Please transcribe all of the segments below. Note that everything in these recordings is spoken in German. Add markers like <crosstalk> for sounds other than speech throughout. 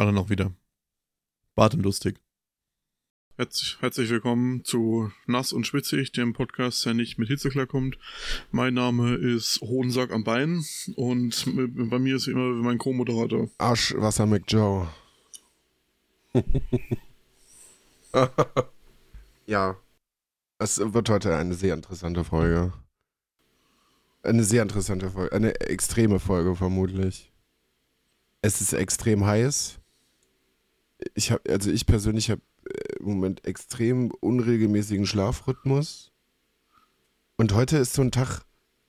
Alle noch wieder. Bart und lustig. Herzlich, herzlich willkommen zu Nass und Schwitzig, dem Podcast, der nicht mit Hitze klarkommt. Mein Name ist Hohensack am Bein und bei mir ist immer mein Co-Moderator. Arschwasser McJoe. <laughs> ja. Es wird heute eine sehr interessante Folge. Eine sehr interessante Folge. Eine extreme Folge vermutlich. Es ist extrem heiß ich habe, also ich persönlich habe äh, im Moment extrem unregelmäßigen Schlafrhythmus. Und heute ist so ein Tag,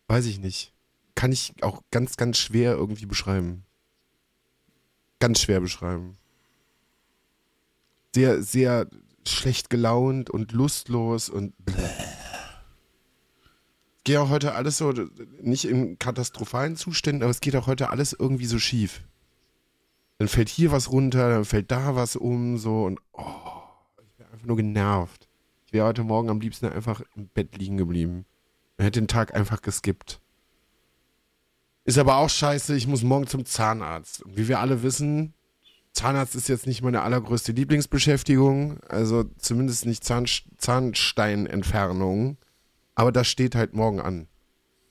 weiß ich nicht, kann ich auch ganz, ganz schwer irgendwie beschreiben. Ganz schwer beschreiben. Sehr, sehr schlecht gelaunt und lustlos und. Gehe auch heute alles so, nicht in katastrophalen Zuständen, aber es geht auch heute alles irgendwie so schief dann fällt hier was runter, dann fällt da was um, so und oh, ich wäre einfach nur genervt. Ich wäre heute Morgen am liebsten einfach im Bett liegen geblieben. Man hätte den Tag einfach geskippt. Ist aber auch scheiße, ich muss morgen zum Zahnarzt. Und wie wir alle wissen, Zahnarzt ist jetzt nicht meine allergrößte Lieblingsbeschäftigung, also zumindest nicht Zahn, Zahnsteinentfernung. Aber das steht halt morgen an.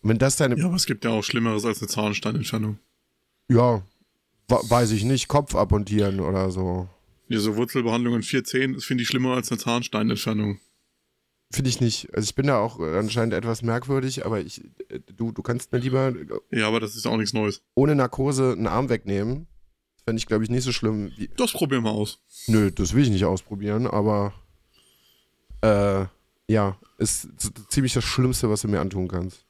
Und wenn das deine. Ja, aber es gibt ja auch Schlimmeres als eine Zahnsteinentfernung. Ja, weiß ich nicht, Kopf abmontieren oder so. Ja, so Wurzelbehandlung in 410 finde ich schlimmer als eine Zahnsteinentfernung. Finde ich nicht. Also ich bin da auch anscheinend etwas merkwürdig, aber ich, du, du kannst mir lieber. Ja, aber das ist auch nichts Neues. Ohne Narkose einen Arm wegnehmen. Das fände ich, glaube ich, nicht so schlimm. Wie das probieren wir aus. Nö, das will ich nicht ausprobieren, aber äh, ja, ist ziemlich das Schlimmste, was du mir antun kannst.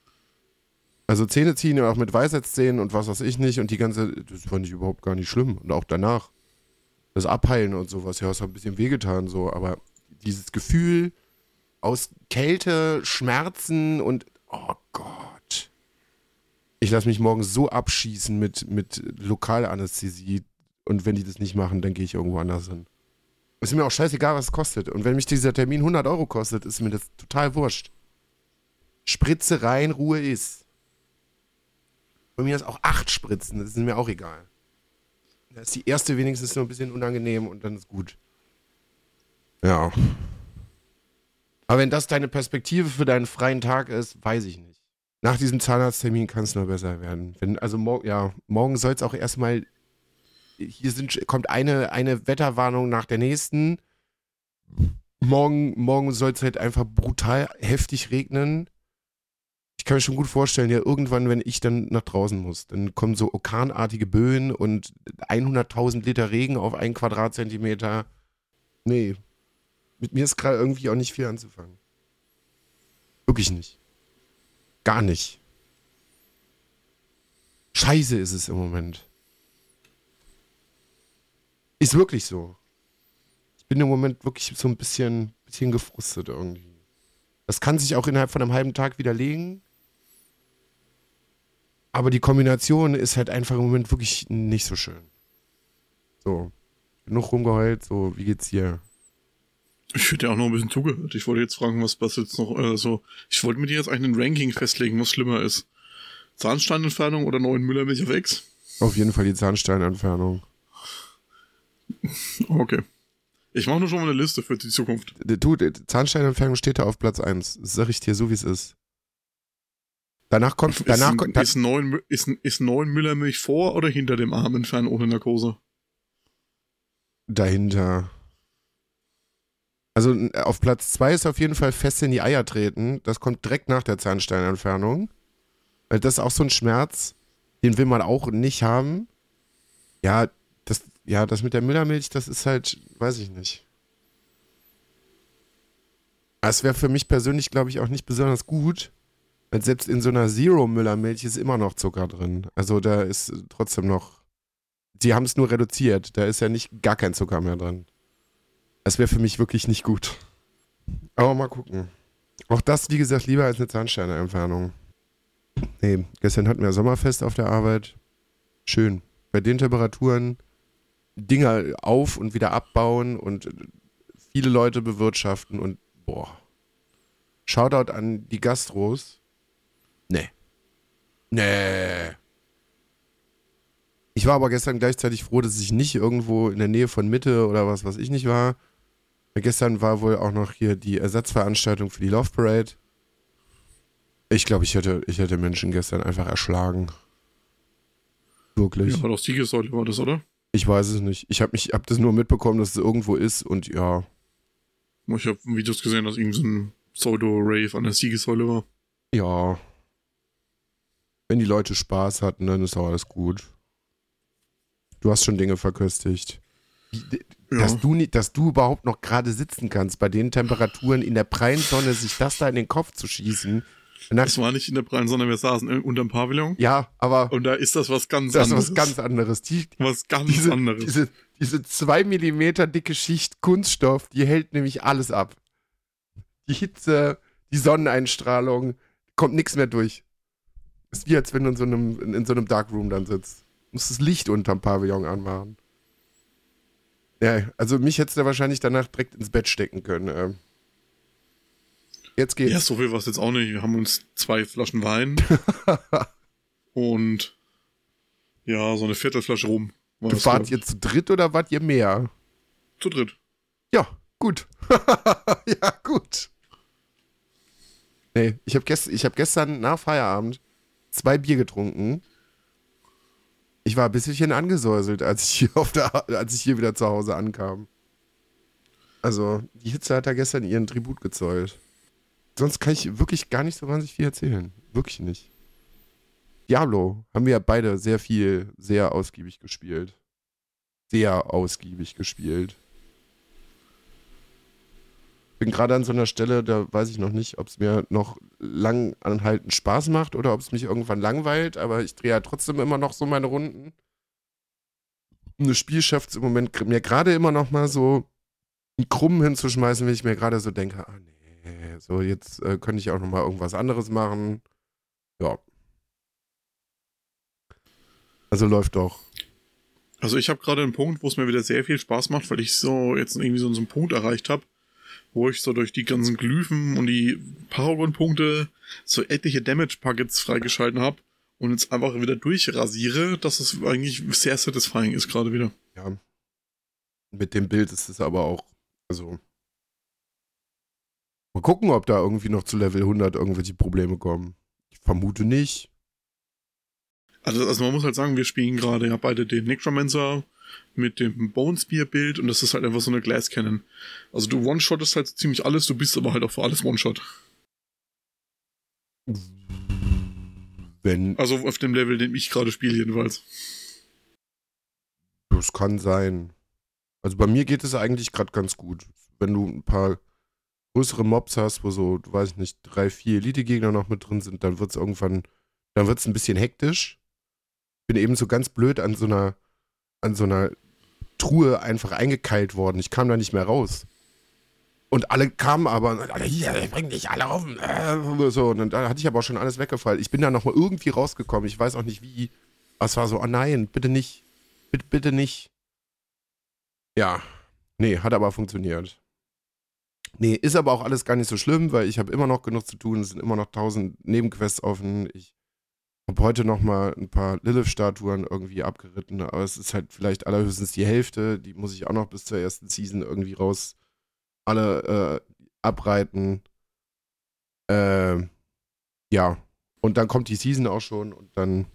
Also Zähne ziehen auch mit Weisheitszähnen und was weiß ich nicht und die ganze, das fand ich überhaupt gar nicht schlimm. Und auch danach. Das Abheilen und sowas, ja, es hat ein bisschen wehgetan, so, aber dieses Gefühl aus Kälte, Schmerzen und, oh Gott. Ich lasse mich morgen so abschießen mit, mit Lokalanästhesie und wenn die das nicht machen, dann gehe ich irgendwo anders hin. Ist mir auch scheißegal, was es kostet. Und wenn mich dieser Termin 100 Euro kostet, ist mir das total wurscht. Spritze rein, Ruhe ist. Bei mir ist auch acht Spritzen, das ist mir auch egal. Da ist die erste wenigstens noch ein bisschen unangenehm und dann ist gut. Ja. Aber wenn das deine Perspektive für deinen freien Tag ist, weiß ich nicht. Nach diesem Zahnarzttermin kann es nur besser werden. Wenn, also mor ja, morgen soll es auch erstmal. Hier sind, kommt eine, eine Wetterwarnung nach der nächsten. Morgen, morgen soll es halt einfach brutal heftig regnen ich kann mir schon gut vorstellen, ja, irgendwann, wenn ich dann nach draußen muss, dann kommen so orkanartige Böen und 100.000 Liter Regen auf einen Quadratzentimeter. Nee, mit mir ist gerade irgendwie auch nicht viel anzufangen. Wirklich nicht. Gar nicht. Scheiße ist es im Moment. Ist wirklich so. Ich bin im Moment wirklich so ein bisschen, bisschen gefrustet irgendwie. Das kann sich auch innerhalb von einem halben Tag widerlegen. Aber die Kombination ist halt einfach im Moment wirklich nicht so schön. So. Genug rumgeheult, so, wie geht's dir? Ich hätte ja auch noch ein bisschen zugehört. Ich wollte jetzt fragen, was, was jetzt noch, äh, so, ich wollte mit dir jetzt eigentlich ein Ranking festlegen, was schlimmer ist. Zahnsteinentfernung oder neuen Müllermilch auf X? Auf jeden Fall die Zahnsteinentfernung. <laughs> Okay. Ich mache nur schon mal eine Liste für die Zukunft. Du, Zahnsteinentfernung steht da auf Platz 1. Das sag ich dir so, wie es ist. Danach kommt. Danach ist, ist, neun, ist, ist neun Müllermilch vor oder hinter dem Arm entfernen ohne Narkose? Dahinter. Also auf Platz 2 ist auf jeden Fall fest in die Eier treten. Das kommt direkt nach der Zahnsteinentfernung. Weil das ist auch so ein Schmerz, den will man auch nicht haben. Ja, das, ja, das mit der Müllermilch, das ist halt, weiß ich nicht. Es wäre für mich persönlich, glaube ich, auch nicht besonders gut, selbst in so einer Zero-Müllermilch ist immer noch Zucker drin. Also da ist trotzdem noch. Sie haben es nur reduziert. Da ist ja nicht gar kein Zucker mehr drin. Das wäre für mich wirklich nicht gut. Aber mal gucken. Auch das, wie gesagt, lieber als eine Zahnsteineentfernung. Nee, gestern hatten wir Sommerfest auf der Arbeit. Schön. Bei den Temperaturen Dinger auf und wieder abbauen und viele Leute bewirtschaften und boah. Shoutout an die Gastros. Nee. Nee. Ich war aber gestern gleichzeitig froh, dass ich nicht irgendwo in der Nähe von Mitte oder was, was ich nicht war. Gestern war wohl auch noch hier die Ersatzveranstaltung für die Love Parade. Ich glaube, ich hätte, ich hätte Menschen gestern einfach erschlagen. Wirklich. Ja, war doch Siegessäule war das, oder? Ich weiß es nicht. Ich habe mich, hab das nur mitbekommen, dass es irgendwo ist und ja. Ich habe Videos gesehen, dass irgend so ein Pseudo-Rave an der Siegessäule war. Ja. Wenn die Leute Spaß hatten, dann ist auch alles gut. Du hast schon Dinge verköstigt. Ja. Dass, du nicht, dass du überhaupt noch gerade sitzen kannst, bei den Temperaturen in der prallen Sonne, sich das da in den Kopf zu schießen. Das war nicht in der Prallen, sondern wir saßen unterm Pavillon. ja, aber Und da ist das was ganz das ist anderes. was ganz anderes. Die, was ganz diese, anderes. diese, diese zwei Millimeter dicke Schicht Kunststoff, die hält nämlich alles ab. Die Hitze, die Sonneneinstrahlung, kommt nichts mehr durch. Ist wie als wenn du in so einem, in, in so einem Darkroom dann sitzt. Du musst das Licht unterm Pavillon anmachen. Ja, also mich hättest du wahrscheinlich danach direkt ins Bett stecken können. ähm. Jetzt geht's. ja, so viel war es jetzt auch nicht. Wir haben uns zwei Flaschen Wein <laughs> und ja, so eine Viertelflasche rum. Du wart ihr zu dritt oder wart ihr mehr? zu dritt. Ja, gut. <laughs> ja, gut. Nee, ich habe gest ich hab gestern nach Feierabend zwei Bier getrunken. Ich war ein bisschen angesäuselt, als ich hier, auf der, als ich hier wieder zu Hause ankam. Also, die Hitze hat da gestern ihren Tribut gezollt. Sonst kann ich wirklich gar nicht so wahnsinnig viel erzählen. Wirklich nicht. Diablo haben wir beide sehr viel, sehr ausgiebig gespielt. Sehr ausgiebig gespielt. Bin gerade an so einer Stelle, da weiß ich noch nicht, ob es mir noch lang anhaltend Spaß macht oder ob es mich irgendwann langweilt, aber ich drehe ja trotzdem immer noch so meine Runden. Und das Spiel schafft es im Moment mir gerade immer noch mal so einen Krumm hinzuschmeißen, wenn ich mir gerade so denke, ah nee, so jetzt äh, könnte ich auch noch mal irgendwas anderes machen. Ja. Also läuft doch. Also ich habe gerade einen Punkt, wo es mir wieder sehr viel Spaß macht, weil ich so jetzt irgendwie so, so einen Punkt erreicht habe, wo ich so durch die ganzen Glyphen und die Paragon-Punkte so etliche Damage-Packets freigeschalten habe und jetzt einfach wieder durchrasiere, dass es eigentlich sehr satisfying ist gerade wieder. Ja. Mit dem Bild ist es aber auch, also. Mal gucken, ob da irgendwie noch zu Level 100 irgendwelche Probleme kommen. Ich vermute nicht. Also, also man muss halt sagen, wir spielen gerade ja beide den Necromancer mit dem Bonespear-Bild und das ist halt einfach so eine Glass Cannon. Also du one-shottest halt ziemlich alles, du bist aber halt auch für alles One-Shot. Wenn, Also auf dem Level, den ich gerade spiele jedenfalls. das kann sein. Also bei mir geht es eigentlich gerade ganz gut. Wenn du ein paar größere Mobs hast, wo so, du weiß nicht, drei, vier Elite-Gegner noch mit drin sind, dann wird es irgendwann, dann wird es ein bisschen hektisch. Bin eben so ganz blöd an so einer, an so einer Truhe einfach eingekeilt worden. Ich kam da nicht mehr raus. Und alle kamen aber, und alle, hier, bring dich alle um. Äh, So, und dann da hatte ich aber auch schon alles weggefallen. Ich bin da nochmal irgendwie rausgekommen. Ich weiß auch nicht wie. Aber es war so, oh nein, bitte nicht. Bitte, bitte nicht. Ja. Nee, hat aber funktioniert. Nee, ist aber auch alles gar nicht so schlimm, weil ich habe immer noch genug zu tun. Es sind immer noch tausend Nebenquests offen. Ich habe heute noch mal ein paar Lilith-Statuen irgendwie abgeritten, aber es ist halt vielleicht allerhöchstens die Hälfte. Die muss ich auch noch bis zur ersten Season irgendwie raus alle äh, abreiten. Äh, ja. Und dann kommt die Season auch schon und dann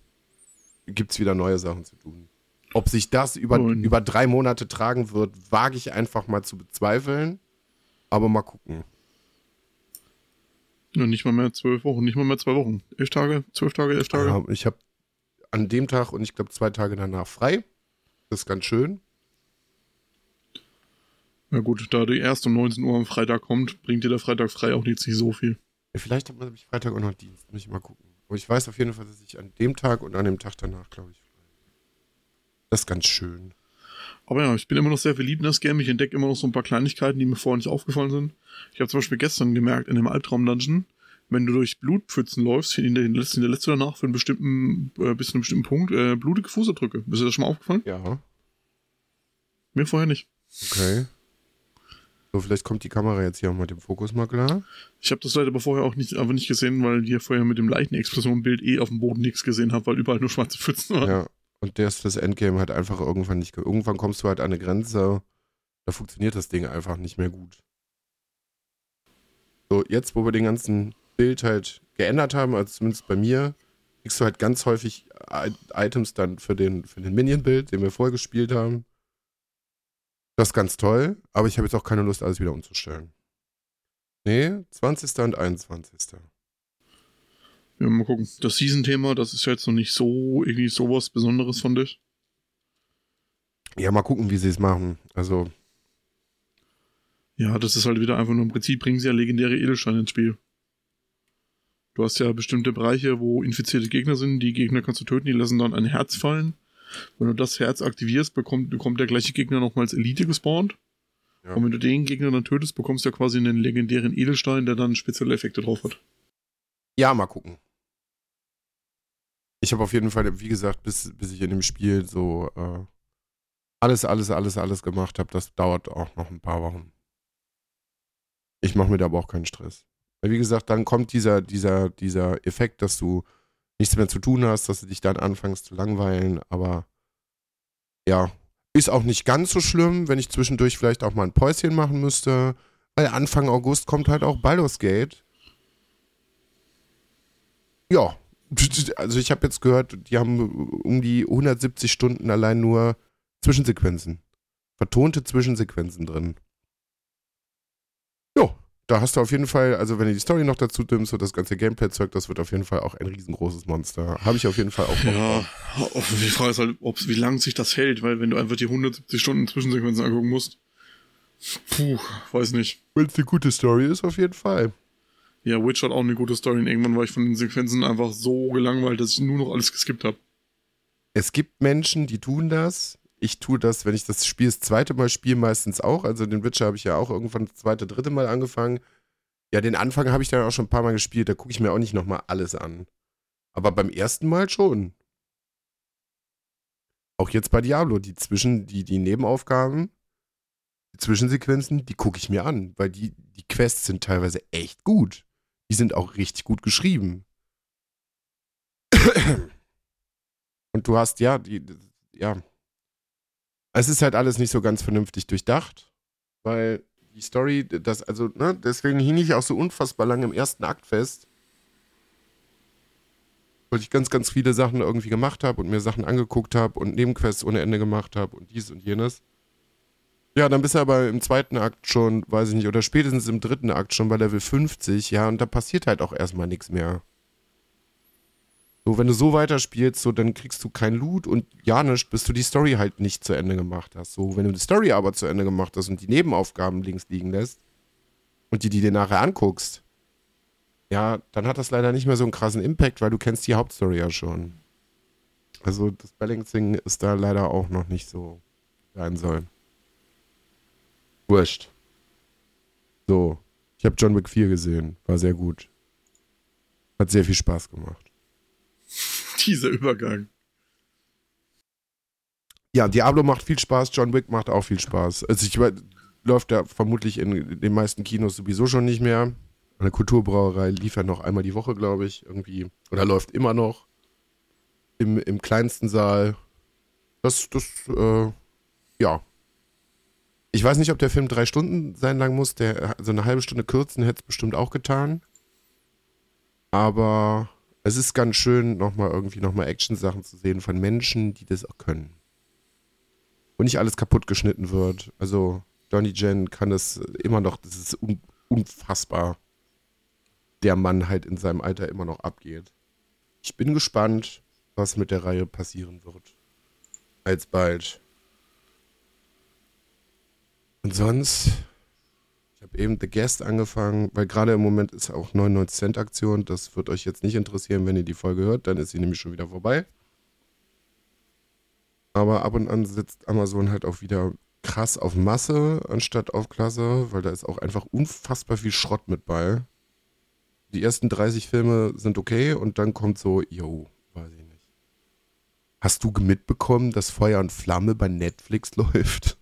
gibt es wieder neue Sachen zu tun. Ob sich das über, Und- über drei Monate tragen wird, wage ich einfach mal zu bezweifeln. Aber mal gucken. Ja, nicht mal mehr zwölf Wochen, nicht mal mehr zwei Wochen. Elf Tage, zwölf Tage, elf Tage. Ja, ich habe an dem Tag und ich glaube zwei Tage danach frei. Das ist ganz schön. Ja gut, da die erst um 19 Uhr am Freitag kommt, bringt dir der Freitag frei auch nicht so viel. Ja, Vielleicht habe ich Freitag auch noch Dienst. Muss ich mal gucken. Aber ich weiß auf jeden Fall, dass ich an dem Tag und an dem Tag danach, glaube ich, frei. Das ist ganz schön. Aber ja, ich bin immer noch sehr verliebt in das Game. Ich entdecke immer noch so ein paar Kleinigkeiten, die mir vorher nicht aufgefallen sind. Ich habe zum Beispiel gestern gemerkt, in dem Albtraum-Dungeon, wenn du durch Blutpfützen läufst, in der letzten, in der letzte danach für einen bestimmten, äh, bis zu einem bestimmten Punkt, äh, blutige Fußabdrücke. Ist dir das schon mal aufgefallen? Ja, Mir vorher nicht. okay. So, vielleicht kommt die Kamera jetzt hier auch mit dem Fokus mal klar. Ich habe das leider aber vorher auch nicht, aber nicht gesehen, weil ich vorher mit dem Leichenexplosion-Bild eh auf dem Boden nichts gesehen habe, weil überall nur schwarze Pfützen waren. Ja. Und ist das Endgame halt einfach irgendwann nicht. Irgendwann kommst du halt an eine Grenze, da funktioniert das Ding einfach nicht mehr gut. So, jetzt, wo wir den ganzen Bild halt geändert haben, also zumindest bei mir, kriegst du halt ganz häufig Items dann für den, für den Minion-Bild, den wir vorher gespielt haben. Das ist ganz toll, aber ich habe jetzt auch keine Lust, alles wieder umzustellen. Nee, 20. und 21. Ja, mal gucken. Das Season-Thema, das ist jetzt noch nicht so irgendwie sowas Besonderes von dich. Ja, mal gucken, wie sie es machen. Also. Ja, das ist halt wieder einfach nur im Prinzip, bringen sie ja legendäre Edelsteine ins Spiel. Du hast ja bestimmte Bereiche, wo infizierte Gegner sind. Die Gegner kannst du töten, die lassen dann ein Herz fallen. Wenn du das Herz aktivierst, bekommt, bekommt der gleiche Gegner nochmals Elite gespawnt. Ja. Und wenn du den Gegner dann tötest, bekommst du ja quasi einen legendären Edelstein, der dann spezielle Effekte drauf hat. Ja, mal gucken. Ich habe auf jeden Fall, wie gesagt, bis, bis ich in dem Spiel so äh, alles, alles, alles, alles gemacht habe, das dauert auch noch ein paar Wochen. Ich mache mir da aber auch keinen Stress. Weil wie gesagt, dann kommt dieser, dieser, dieser Effekt, dass du nichts mehr zu tun hast, dass du dich dann anfängst zu langweilen, aber ja, ist auch nicht ganz so schlimm, wenn ich zwischendurch vielleicht auch mal ein Päuschen machen müsste, weil Anfang August kommt halt auch Baldur's Gate. Ja, also ich habe jetzt gehört, die haben um die 170 Stunden allein nur Zwischensequenzen. Vertonte Zwischensequenzen drin. Jo, da hast du auf jeden Fall, also wenn du die Story noch dazu nimmst und das ganze Gameplay-Zeug, das wird auf jeden Fall auch ein riesengroßes Monster. Habe ich auf jeden Fall auch noch. Ja, die Frage ist halt, ob, wie lange sich das hält, weil wenn du einfach die 170 Stunden Zwischensequenzen angucken musst, puh, weiß nicht. Wenn es eine gute Story ist, auf jeden Fall. Ja, Witch hat auch eine gute Story und irgendwann war ich von den Sequenzen einfach so gelangweilt, dass ich nur noch alles geskippt habe. Es gibt Menschen, die tun das. Ich tue das, wenn ich das Spiel das zweite Mal spiele, meistens auch. Also den Witcher habe ich ja auch irgendwann das zweite, dritte Mal angefangen. Ja, den Anfang habe ich dann auch schon ein paar Mal gespielt. Da gucke ich mir auch nicht nochmal alles an. Aber beim ersten Mal schon. Auch jetzt bei Diablo, die Zwischen, die, die Nebenaufgaben, die Zwischensequenzen, die gucke ich mir an, weil die, die Quests sind teilweise echt gut. Die sind auch richtig gut geschrieben. Und du hast, ja, die, ja. Es ist halt alles nicht so ganz vernünftig durchdacht, weil die Story, das, also, ne, deswegen hing ich auch so unfassbar lange im ersten Akt fest. Weil ich ganz, ganz viele Sachen irgendwie gemacht habe und mir Sachen angeguckt habe und Nebenquests ohne Ende gemacht habe und dies und jenes. Ja, dann bist du aber im zweiten Akt schon, weiß ich nicht, oder spätestens im dritten Akt schon bei Level 50, ja, und da passiert halt auch erstmal nichts mehr. So, wenn du so weiterspielst, so, dann kriegst du kein Loot und ja nicht, bis du die Story halt nicht zu Ende gemacht hast. So, wenn du die Story aber zu Ende gemacht hast und die Nebenaufgaben links liegen lässt und die, die dir nachher anguckst, ja, dann hat das leider nicht mehr so einen krassen Impact, weil du kennst die Hauptstory ja schon. Also das Balancing ist da leider auch noch nicht so sein sollen. Wurscht. So, ich habe John Wick 4 gesehen. War sehr gut. Hat sehr viel Spaß gemacht. <laughs> Dieser Übergang. Ja, Diablo macht viel Spaß, John Wick macht auch viel Spaß. Also ich läuft ja vermutlich in den meisten Kinos sowieso schon nicht mehr. Eine Kulturbrauerei lief ja noch einmal die Woche, glaube ich, irgendwie. Oder läuft immer noch. Im, im kleinsten Saal. Das, das, äh, ja, ich weiß nicht, ob der Film drei Stunden sein lang muss. Der, so eine halbe Stunde kürzen hätte es bestimmt auch getan. Aber es ist ganz schön, nochmal irgendwie nochmal Action-Sachen zu sehen von Menschen, die das auch können. Und nicht alles kaputt geschnitten wird. Also, Johnny Jen kann das immer noch, das ist un unfassbar. Der Mann halt in seinem Alter immer noch abgeht. Ich bin gespannt, was mit der Reihe passieren wird. Alsbald. Und sonst, ich habe eben The Guest angefangen, weil gerade im Moment ist auch 99 Cent Aktion. Das wird euch jetzt nicht interessieren, wenn ihr die Folge hört, dann ist sie nämlich schon wieder vorbei. Aber ab und an sitzt Amazon halt auch wieder krass auf Masse anstatt auf Klasse, weil da ist auch einfach unfassbar viel Schrott mit bei. Die ersten 30 Filme sind okay und dann kommt so, yo, weiß ich nicht. Hast du mitbekommen, dass Feuer und Flamme bei Netflix <laughs> läuft?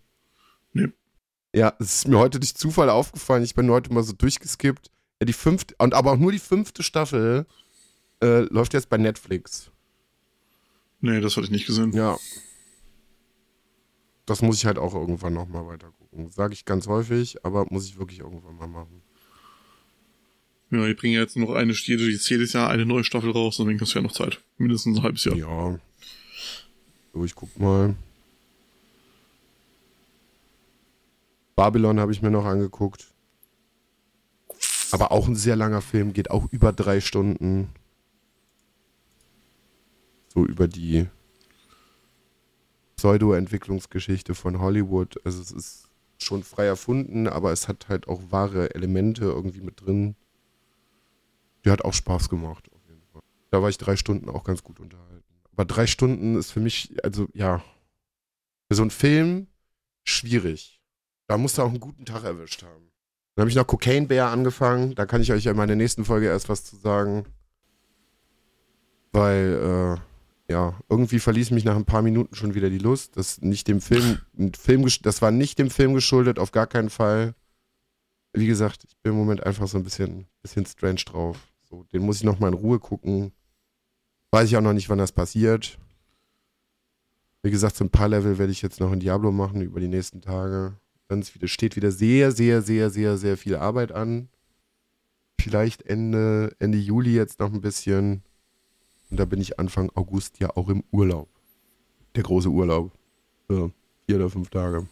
Ja, es ist mir heute durch Zufall aufgefallen. Ich bin heute mal so durchgeskippt. Ja, die fünfte, und aber auch nur die fünfte Staffel äh, läuft jetzt bei Netflix. Nee, das hatte ich nicht gesehen. Ja. Das muss ich halt auch irgendwann nochmal weiter gucken. Sage ich ganz häufig, aber muss ich wirklich irgendwann mal machen. Ja, die bringen ja jetzt noch eine, jedes, jedes Jahr eine neue Staffel raus, deswegen hast du ja noch Zeit. Mindestens ein halbes Jahr. Ja. So, ich guck mal. Babylon habe ich mir noch angeguckt. Aber auch ein sehr langer Film, geht auch über drei Stunden. So über die Pseudo-Entwicklungsgeschichte von Hollywood. Also es ist schon frei erfunden, aber es hat halt auch wahre Elemente irgendwie mit drin. Die hat auch Spaß gemacht. Da war ich drei Stunden auch ganz gut unterhalten. Aber drei Stunden ist für mich, also ja, für so einen Film schwierig. Da musst du auch einen guten Tag erwischt haben. Dann habe ich noch Cocaine Bear angefangen. Da kann ich euch ja in meiner nächsten Folge erst was zu sagen. Weil, äh, ja, irgendwie verließ mich nach ein paar Minuten schon wieder die Lust. Das nicht dem Film, Film, das war nicht dem Film geschuldet, auf gar keinen Fall. Wie gesagt, ich bin im Moment einfach so ein bisschen, bisschen strange drauf. So, den muss ich noch mal in Ruhe gucken. Weiß ich auch noch nicht, wann das passiert. Wie gesagt, so ein paar Level werde ich jetzt noch in Diablo machen über die nächsten Tage. Dann wieder, steht wieder sehr, sehr, sehr, sehr, sehr viel Arbeit an. Vielleicht Ende, Ende Juli jetzt noch ein bisschen. Und da bin ich Anfang August ja auch im Urlaub. Der große Urlaub. Für vier oder fünf Tage.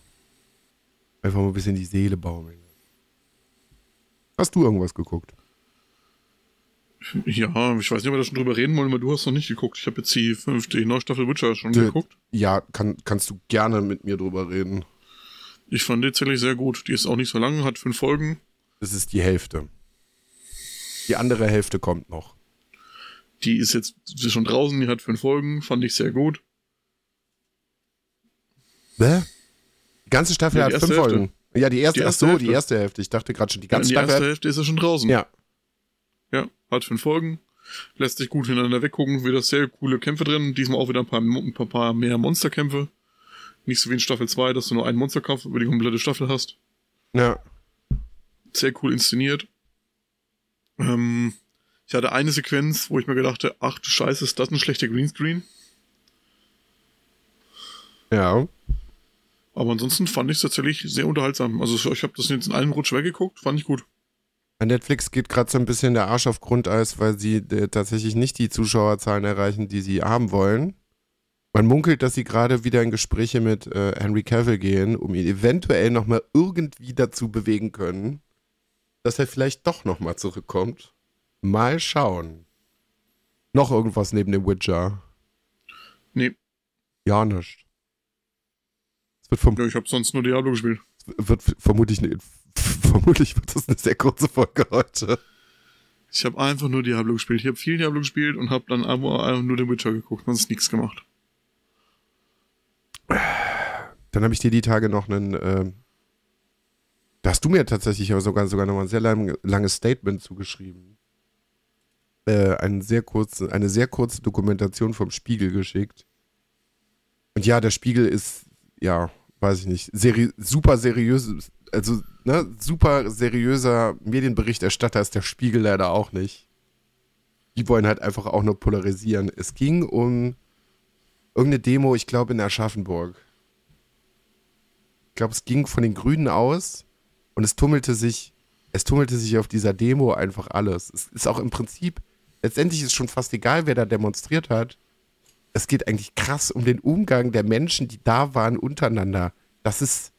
Einfach mal ein bisschen die Seele baumeln. Hast du irgendwas geguckt? Ja, ich weiß nicht, ob wir da schon drüber reden wollen, aber du hast noch nicht geguckt. Ich habe jetzt die fünfte neue Staffel Witcher schon D geguckt. Ja, kann, kannst du gerne mit mir drüber reden. Ich fand die tatsächlich sehr gut. Die ist auch nicht so lang, hat fünf Folgen. Das ist die Hälfte. Die andere Hälfte kommt noch. Die ist jetzt die ist schon draußen, die hat fünf Folgen, fand ich sehr gut. Hä? Die ganze Staffel Ja, die hat fünf erste Folgen. Ja, die erste, Die ach erste so, Hälfte. die erste Hälfte. Ich dachte gerade schon, die Ja, ganze die Staffel erste hat, Hälfte ist ja schon draußen. Ja, Ja, hat fünf Folgen. Lässt sich gut hintereinander weggucken. Wieder sehr coole Kämpfe drin. Diesmal auch wieder ein paar, ein paar mehr Monsterkämpfe. Nicht so wie in Staffel 2, dass du nur einen Monsterkampf über die komplette Staffel hast. ja. Sehr cool inszeniert. Ähm, ich hatte eine Sequenz, wo ich mir gedachte, ach du Scheiße, ist das ein schlechter Greenscreen? Ja. Aber ansonsten fand ich es tatsächlich sehr unterhaltsam. Also ich habe das jetzt in einem Rutsch weggeguckt, fand ich gut. Bei Netflix geht gerade so ein bisschen der Arsch auf Grundeis, weil sie äh, tatsächlich nicht die Zuschauerzahlen erreichen, die sie haben wollen. Man munkelt, dass sie gerade wieder in Gespräche mit äh, Henry Cavill gehen, um ihn eventuell nochmal irgendwie dazu bewegen können, dass er vielleicht doch nochmal zurückkommt. Mal schauen. Noch irgendwas neben dem Witcher? Nee, Ja, nicht. Es wird, ja, ich habe sonst nur Diablo gespielt. wird vermutlich, ne, <laughs> vermutlich wird das eine sehr kurze Folge heute. Ich habe einfach nur Diablo gespielt. Ich habe viel Diablo gespielt und habe dann einfach nur den Witcher geguckt, sonst nichts gemacht. Dann habe ich dir die Tage noch einen, ähm, da hast du mir tatsächlich aber sogar, sogar noch mal ein sehr lang, langes Statement zugeschrieben. Äh, einen sehr kurzen, eine sehr kurze Dokumentation vom Spiegel geschickt. Und ja, der Spiegel ist, ja, weiß ich nicht, seri super seriös, also, ne, super seriöser Medienberichterstatter ist der Spiegel leider auch nicht. Die wollen halt einfach auch nur polarisieren. Es ging um irgendeine Demo, ich glaube in Aschaffenburg. Ich glaube, es ging von den Grünen aus und es tummelte sich, es tummelte sich auf dieser Demo einfach alles. Es ist auch im Prinzip, letztendlich ist schon fast egal, wer da demonstriert hat. Es geht eigentlich krass um den Umgang der Menschen, die da waren, untereinander. Das ist,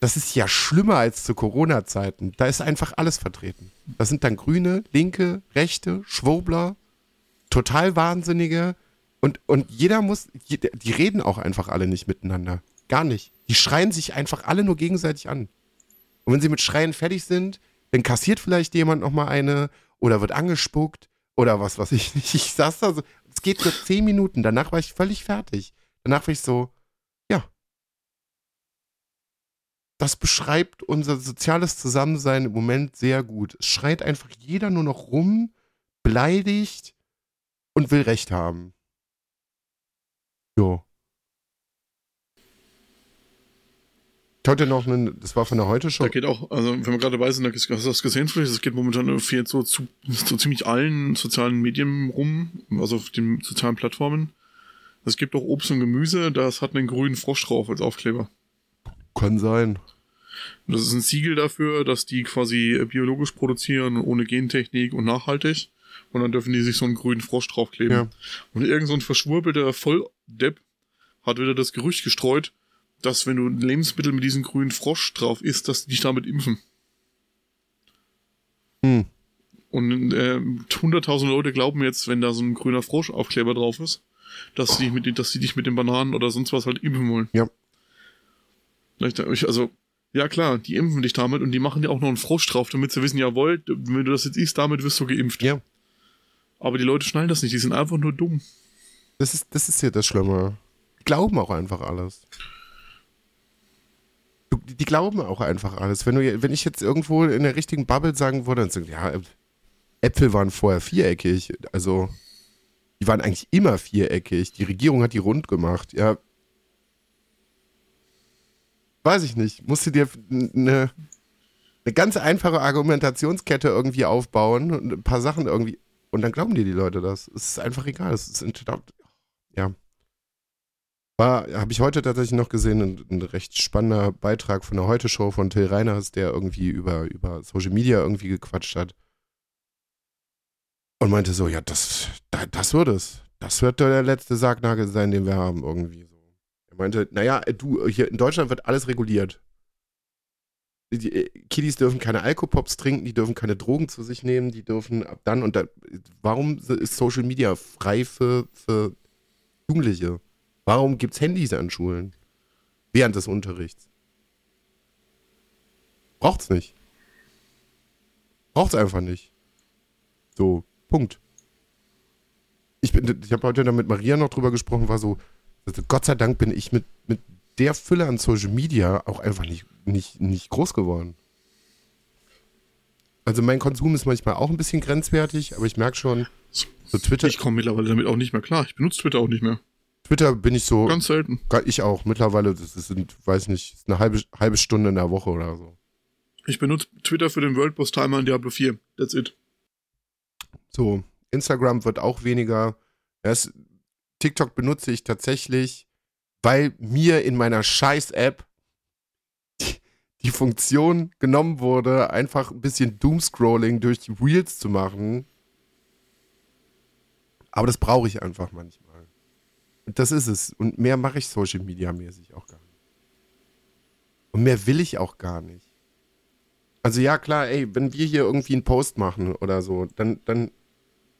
das ist ja schlimmer als zu Corona-Zeiten. Da ist einfach alles vertreten. Da sind dann Grüne, Linke, Rechte, Schwurbler, total Wahnsinnige. Und, und jeder muss, die reden auch einfach alle nicht miteinander. Gar nicht. Die schreien sich einfach alle nur gegenseitig an. Und wenn sie mit Schreien fertig sind, dann kassiert vielleicht jemand nochmal eine oder wird angespuckt oder was weiß ich nicht. Ich saß da so, es geht nur zehn Minuten, danach war ich völlig fertig. Danach war ich so, ja. Das beschreibt unser soziales Zusammensein im Moment sehr gut. Es schreit einfach jeder nur noch rum, beleidigt und will Recht haben. Jo. Ich hatte noch einen, das war von der Heute-Show. Da geht auch, also wenn wir gerade dabei sind, da hast du das gesehen vielleicht, es geht momentan irgendwie jetzt so zu so ziemlich allen sozialen Medien rum, also auf den sozialen Plattformen. Es gibt auch Obst und Gemüse, das hat einen grünen Frosch drauf als Aufkleber. Kann sein. Das ist ein Siegel dafür, dass die quasi biologisch produzieren, ohne Gentechnik und nachhaltig. Und dann dürfen die sich so einen grünen Frosch draufkleben. Ja. Und irgend so ein verschwurbelter Volldepp hat wieder das Gerücht gestreut, dass wenn du Lebensmittel mit diesem grünen Frosch drauf isst, dass die dich damit impfen. Hm. Und äh, 100.000 Leute glauben jetzt, wenn da so ein grüner Frosch-Aufkleber drauf ist, dass sie, mit, dass dich mit den Bananen oder sonst was halt impfen wollen. Ja. Also, ja klar, die impfen dich damit und die machen dir auch noch einen Frosch drauf, damit sie wissen, jawohl, wenn du das jetzt isst, damit wirst du geimpft. Ja. Aber die Leute schnallen das nicht, die sind einfach nur dumm. Das ist, das ist ja das Schlimme. Die glauben auch einfach alles. Die, die glauben auch einfach alles. Wenn, du, wenn ich jetzt irgendwo in der richtigen Bubble sagen würde, dann sagen, ja, Äpfel waren vorher viereckig. Also, die waren eigentlich immer viereckig. Die Regierung hat die rund gemacht. Ja. Weiß ich nicht. Musst du dir eine, eine ganz einfache Argumentationskette irgendwie aufbauen und ein paar Sachen irgendwie. Und dann glauben dir die Leute das. Es ist einfach egal. Es ist ja. War, habe ich heute tatsächlich noch gesehen, ein, ein, recht spannender Beitrag von der Heute-Show von Till Reiners, der irgendwie über, über Social Media irgendwie gequatscht hat. Und meinte so, ja, das, das wird es. Das wird der letzte Sargnagel sein, den wir haben, irgendwie so. Er meinte, naja, du, hier in Deutschland wird alles reguliert. Die Kiddies dürfen keine Alkopops trinken, die dürfen keine Drogen zu sich nehmen, die dürfen ab dann und da, warum ist Social Media frei für, für Jugendliche? Warum gibt es Handys an Schulen? Während des Unterrichts? Braucht's nicht. Braucht's einfach nicht. So, Punkt. Ich, ich habe heute da mit Maria noch drüber gesprochen, war so, also Gott sei Dank bin ich mit, mit der Fülle an Social Media auch einfach nicht, nicht, nicht groß geworden. Also mein Konsum ist manchmal auch ein bisschen grenzwertig, aber ich merke schon, so Twitter. Ich komme mittlerweile damit auch nicht mehr klar. Ich benutze Twitter auch nicht mehr. Twitter bin ich so. Ganz selten. Ich auch. Mittlerweile, das sind, weiß nicht, eine halbe, halbe Stunde in der Woche oder so. Ich benutze Twitter für den World Boss Timer in Diablo 4. That's it. So, Instagram wird auch weniger. Das, TikTok benutze ich tatsächlich, weil mir in meiner Scheiß-App die, Funktion genommen wurde, einfach ein bisschen Doomscrolling durch die Reels zu machen. Aber das brauche ich einfach manchmal. Das ist es. Und mehr mache ich Social Media mäßig auch gar nicht. Und mehr will ich auch gar nicht. Also ja, klar, ey, wenn wir hier irgendwie einen Post machen oder so, dann, dann,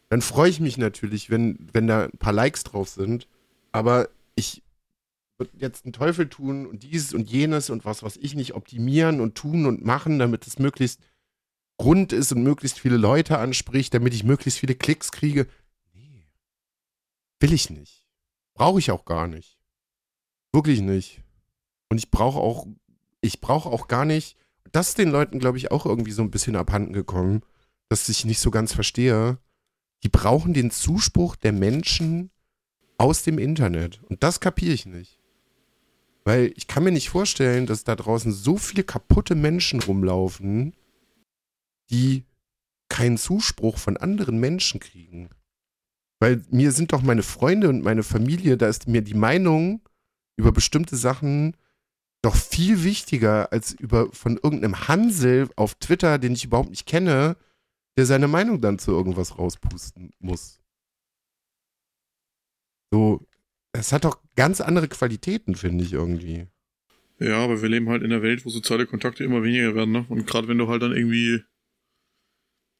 dann freue ich mich natürlich, wenn, wenn da ein paar Likes drauf sind. Aber ich jetzt einen Teufel tun und dieses und jenes und was, was ich nicht optimieren und tun und machen, damit es möglichst rund ist und möglichst viele Leute anspricht, damit ich möglichst viele Klicks kriege. Will ich nicht. Brauche ich auch gar nicht. Wirklich nicht. Und ich brauche auch, ich brauche auch gar nicht, das ist den Leuten, glaube ich, auch irgendwie so ein bisschen abhanden gekommen, dass ich nicht so ganz verstehe. Die brauchen den Zuspruch der Menschen aus dem Internet. Und das kapiere ich nicht. Weil ich kann mir nicht vorstellen, dass da draußen so viele kaputte Menschen rumlaufen, die keinen Zuspruch von anderen Menschen kriegen. Weil mir sind doch meine Freunde und meine Familie, da ist mir die Meinung über bestimmte Sachen doch viel wichtiger als über von irgendeinem Hansel auf Twitter, den ich überhaupt nicht kenne, der seine Meinung dann zu irgendwas rauspusten muss. So, es hat doch ganz andere Qualitäten, finde ich irgendwie. Ja, aber wir leben halt in einer Welt, wo soziale Kontakte immer weniger werden, ne? Und gerade wenn du halt dann irgendwie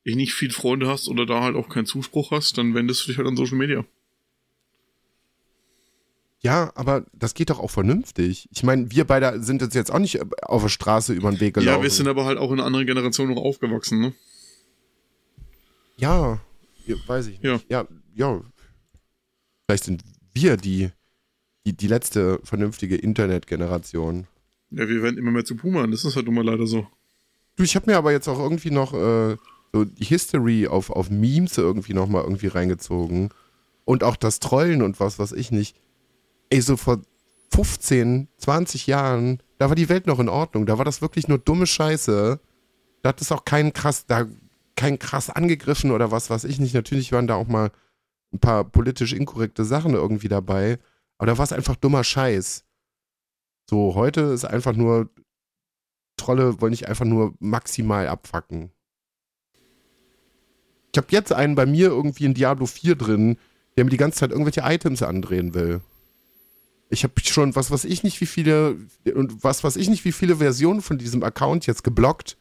eh nicht viel Freunde hast oder da halt auch keinen Zuspruch hast, dann wendest du dich halt an Social Media. Ja, aber das geht doch auch vernünftig. Ich meine, wir beide sind jetzt auch nicht auf der Straße über den Weg gelaufen. Ja, wir sind aber halt auch in einer anderen Generation noch aufgewachsen, ne? Ja, weiß ich nicht. Ja, ja, ja. Vielleicht sind wir die, die, die letzte vernünftige Internetgeneration. Ja, wir werden immer mehr zu Pummern, das ist halt nun mal leider so. Du, ich habe mir aber jetzt auch irgendwie noch äh, so die History auf, auf Memes irgendwie nochmal irgendwie reingezogen. Und auch das Trollen und was, was ich nicht. Ey, so vor 15, 20 Jahren, da war die Welt noch in Ordnung. Da war das wirklich nur dumme Scheiße. Da hat es auch keinen krass, da kein krass angegriffen oder was, was ich nicht. Natürlich waren da auch mal ein paar politisch inkorrekte Sachen irgendwie dabei. Aber da war es einfach dummer Scheiß. So, heute ist einfach nur, Trolle wollen nicht einfach nur maximal abfacken. Ich habe jetzt einen bei mir irgendwie in Diablo 4 drin, der mir die ganze Zeit irgendwelche Items andrehen will. Ich habe schon was, was ich nicht wie viele und was, was ich nicht wie viele Versionen von diesem Account jetzt geblockt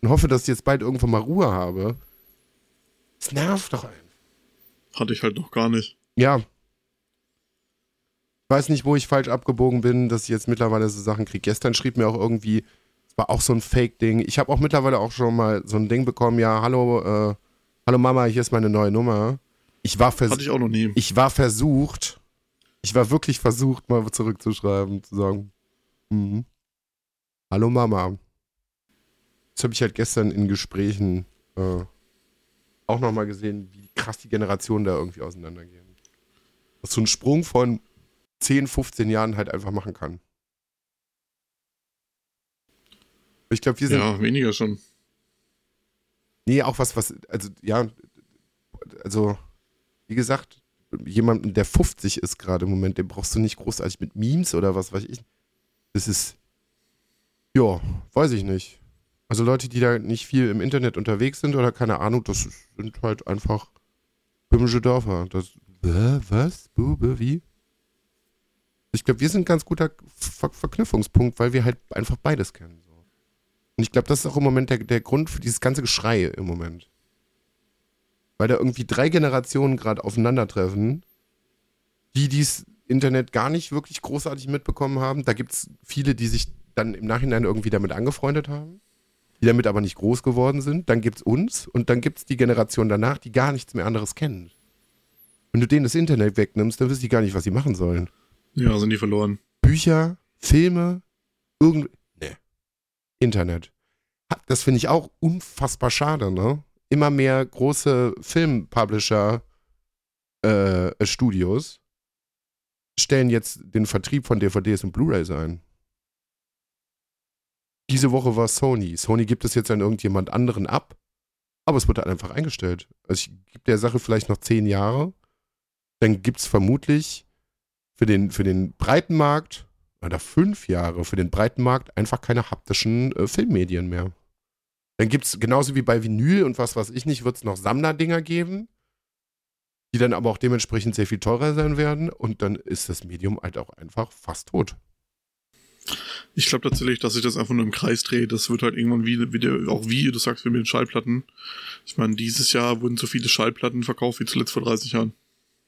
und hoffe, dass ich jetzt bald irgendwann mal Ruhe habe. Es nervt doch einfach. Hatte ich halt noch gar nicht. Ja. Ich weiß nicht, wo ich falsch abgebogen bin, dass ich jetzt mittlerweile so Sachen kriege. Gestern schrieb mir auch irgendwie, es war auch so ein Fake-Ding. Ich habe auch mittlerweile auch schon mal so ein Ding bekommen, ja, hallo, äh, hallo Mama, hier ist meine neue Nummer. Ich war, vers Hatte ich auch noch nie. ich war versucht, ich war wirklich versucht, mal zurückzuschreiben, zu sagen, mhm. hallo Mama. Das habe ich halt gestern in Gesprächen äh, auch nochmal gesehen, wie krass die Generationen da irgendwie auseinandergehen. Dass so ein Sprung von 10, 15 Jahren halt einfach machen kann. Ich glaube, wir sind. Ja, weniger schon. Nee, auch was, was, also, ja, also, wie gesagt, jemanden, der 50 ist gerade im Moment, den brauchst du nicht großartig mit Memes oder was weiß ich. Das ist, ja, weiß ich nicht. Also Leute, die da nicht viel im Internet unterwegs sind oder keine Ahnung, das sind halt einfach böhmische Dörfer. Das, Hä, was? Bube, wie? Ich glaube, wir sind ein ganz guter Ver Verknüpfungspunkt, weil wir halt einfach beides kennen. So. Und ich glaube, das ist auch im Moment der, der Grund für dieses ganze Geschrei im Moment. Weil da irgendwie drei Generationen gerade aufeinandertreffen, die dieses Internet gar nicht wirklich großartig mitbekommen haben. Da gibt es viele, die sich dann im Nachhinein irgendwie damit angefreundet haben, die damit aber nicht groß geworden sind. Dann gibt es uns und dann gibt es die Generation danach, die gar nichts mehr anderes kennen. Wenn du denen das Internet wegnimmst, dann wissen die gar nicht, was sie machen sollen. Ja, sind die verloren. Bücher, Filme, irgend. Nee. Internet. Das finde ich auch unfassbar schade, ne? Immer mehr große Filmpublisher, äh, stellen jetzt den Vertrieb von DVDs und Blu-rays ein. Diese Woche war Sony. Sony gibt es jetzt an irgendjemand anderen ab, aber es wird halt einfach eingestellt. Also ich gebe der Sache vielleicht noch zehn Jahre, dann gibt es vermutlich für den, für den breiten Markt oder fünf Jahre für den breiten Markt einfach keine haptischen äh, Filmmedien mehr. Dann gibt es genauso wie bei Vinyl und was weiß ich nicht, wird es noch Sammlerdinger geben, die dann aber auch dementsprechend sehr viel teurer sein werden und dann ist das Medium halt auch einfach fast tot. Ich glaube tatsächlich, dass sich das einfach nur im Kreis dreht. Das wird halt irgendwann wie, wie der, auch wie du sagst, wie mit den Schallplatten. Ich meine, dieses Jahr wurden so viele Schallplatten verkauft wie zuletzt vor 30 Jahren.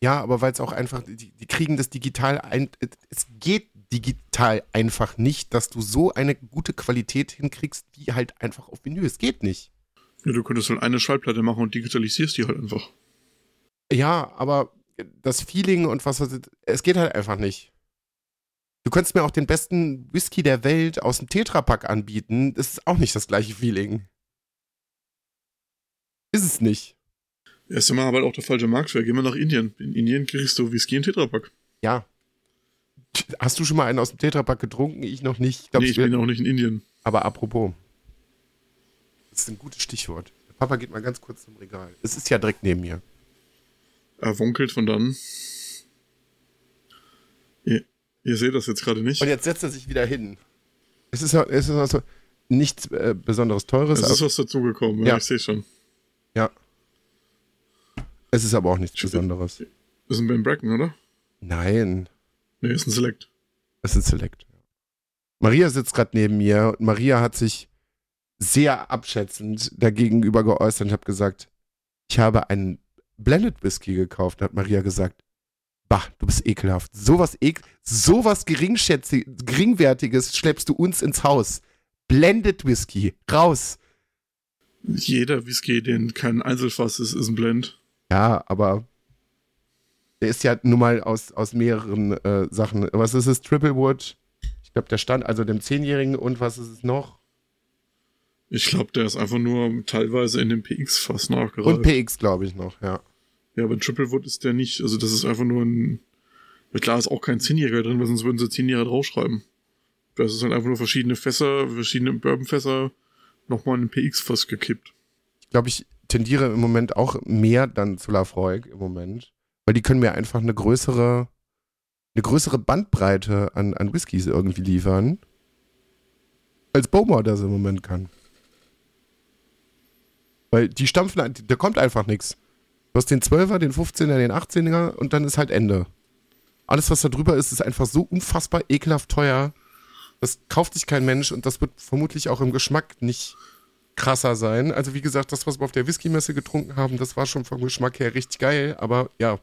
Ja, aber weil es auch einfach, die, die kriegen das digital ein, es geht digital einfach nicht, dass du so eine gute Qualität hinkriegst, wie halt einfach auf Vinyl. Es geht nicht. Ja, du könntest halt eine Schallplatte machen und digitalisierst die halt einfach. Ja, aber das Feeling und was, ich, es geht halt einfach nicht. Du könntest mir auch den besten Whisky der Welt aus dem Tetrapack anbieten. Das ist auch nicht das gleiche Feeling. Ist es nicht. Erst einmal aber halt auch der falsche Markt für. Gehen wir nach Indien. In Indien kriegst du Whisky in Tetrapack. Ja. Hast du schon mal einen aus dem Tetrapack getrunken? Ich noch nicht. Ich glaub, nee, ich ich bin auch nicht in Indien. Aber apropos. Das ist ein gutes Stichwort. Der Papa geht mal ganz kurz zum Regal. Es ist ja direkt neben mir. Er wonkelt von dann. Ihr, seht das jetzt gerade nicht. Und jetzt setzt er sich wieder hin. Es ist, ja- es ist also nichts äh, besonderes Teures. Es ist was dazugekommen. Ja. Ich sehe schon. ja. Es ist aber auch nichts Besonderes. Das ist ein Ben Bracken, oder? Nein, Nee, ist ein Select. es ist ein Select. Maria sitzt gerade neben mir und Maria hat sich sehr abschätzend dagegenüber geäußert und hat gesagt, ich habe einen Blended Whisky gekauft. Da hat Maria gesagt, bah, du bist ekelhaft. Sowas ek sowas geringwertiges schleppst du uns ins Haus. Blended Whisky, raus. Jeder Whisky, den kein Einzelfass ist, ist ein Blend. Ja, aber der ist ja nun mal aus, aus mehreren äh, Sachen. Was ist es? Triple Wood? Ich glaube, der stand also dem Zehnjährigen und was ist es noch? Ich glaube, der ist einfach nur teilweise in dem PX-Fass nachgereift. Und PX, glaube ich, noch, ja. Ja, aber in Triplewood ist der nicht. Also das ist einfach nur ein. Klar ist auch kein Zehnjähriger drin, weil sonst würden sie Zehnjähriger draufschreiben. Das ist halt einfach nur verschiedene Fässer, verschiedene Bourbonfässer nochmal in ein PX-Fass gekippt. Ich glaube, ich tendiere im Moment auch mehr dann zu Lafroig im Moment. Weil die können mir einfach eine größere eine größere Bandbreite an, an Whiskys irgendwie liefern, als Bowmore das im Moment kann. Weil die stampfen, ein- da kommt einfach nichts. Du hast den 12er, den 15er, den 18er und dann ist halt Ende. Alles, was da drüber ist, ist einfach so unfassbar ekelhaft teuer. Das kauft sich kein Mensch und das wird vermutlich auch im Geschmack nicht krasser sein. Also wie gesagt, das, was wir auf der Whisky-Messe getrunken haben, das war schon vom Geschmack her richtig geil, aber ja,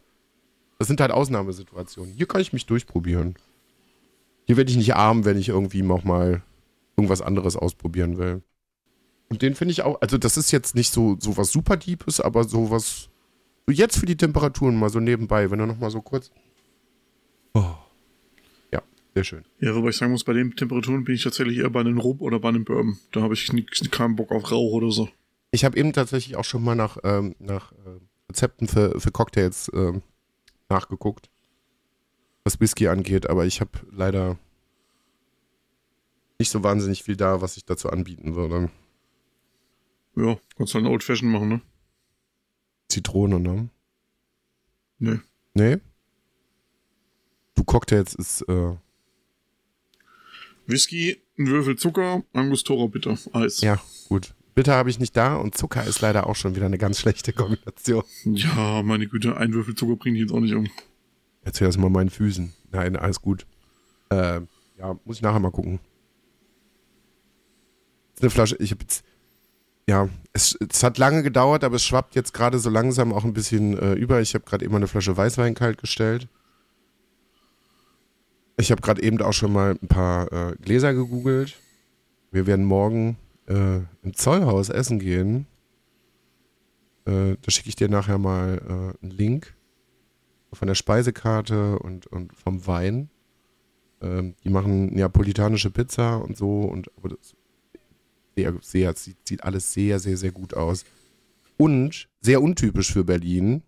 das sind halt Ausnahmesituationen. Hier kann ich mich durchprobieren. Hier werde ich nicht arm, wenn ich irgendwie noch mal irgendwas anderes ausprobieren will. Und den finde ich auch, also das ist jetzt nicht so, so was super Deepes, aber so was, so jetzt für die Temperaturen mal so nebenbei, wenn er noch mal so kurz. Oh. Ja, sehr schön. Ja, wobei ich sagen muss, bei den Temperaturen bin ich tatsächlich eher bei einem Rum oder bei einem Bourbon. Da habe ich keinen Bock auf Rauch oder so. Ich habe eben tatsächlich auch schon mal nach, ähm, nach äh, Rezepten für, für Cocktails ähm, nachgeguckt, was Whisky angeht, aber ich habe leider nicht so wahnsinnig viel da, was ich dazu anbieten würde. Ja, kannst halt einen Old Fashion machen, ne? Zitrone, ne? Nee. Nee? Du Cocktails ist, äh, Whisky, ein Würfel Zucker, Angostura Bitter, Eis. ja, gut. Bitter habe ich nicht da und Zucker ist leider auch schon wieder eine ganz schlechte Kombination. Ja, meine Güte, ein Würfel Zucker bringe ich jetzt auch nicht um. Erzähl das mal meinen Füßen. Nein, alles gut. Äh, ja, muss ich nachher mal gucken. Ist eine Flasche, ich habe jetzt, ja, es, es hat lange gedauert, aber es schwappt jetzt gerade so langsam auch ein bisschen äh, über. Ich habe gerade eben eine Flasche Weißwein kalt gestellt. Ich habe gerade eben auch schon mal ein paar äh, Gläser gegoogelt. Wir werden morgen äh, im Zollhaus essen gehen. Äh, da schicke ich dir nachher mal äh, einen Link von der Speisekarte und, und vom Wein. Ähm, die machen neapolitanische Pizza und so und aber das sehr, sehr, sieht, alles sehr, sehr, sehr gut aus. Und sehr untypisch für Berlin.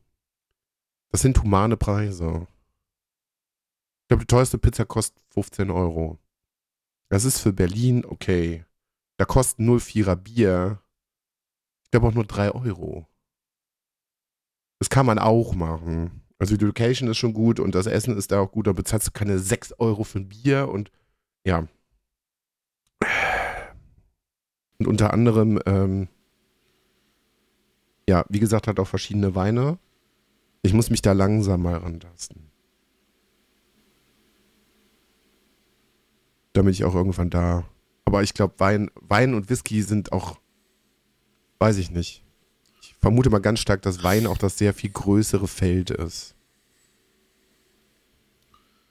Das sind humane Preise. Ich glaube, die teuerste Pizza kostet 15 Euro. Das ist für Berlin okay. Da kostet 0,4er Bier. Ich glaube auch nur 3 Euro. Das kann man auch machen. Also die Location ist schon gut und das Essen ist da auch gut. Da bezahlst du keine 6 Euro für ein Bier und ja. Und unter anderem, ähm, ja, wie gesagt, hat auch verschiedene Weine. Ich muss mich da langsam mal rantasten. Damit ich auch irgendwann da. Aber ich glaube, Wein, Wein und Whisky sind auch, weiß ich nicht. Ich vermute mal ganz stark, dass Wein auch das sehr viel größere Feld ist.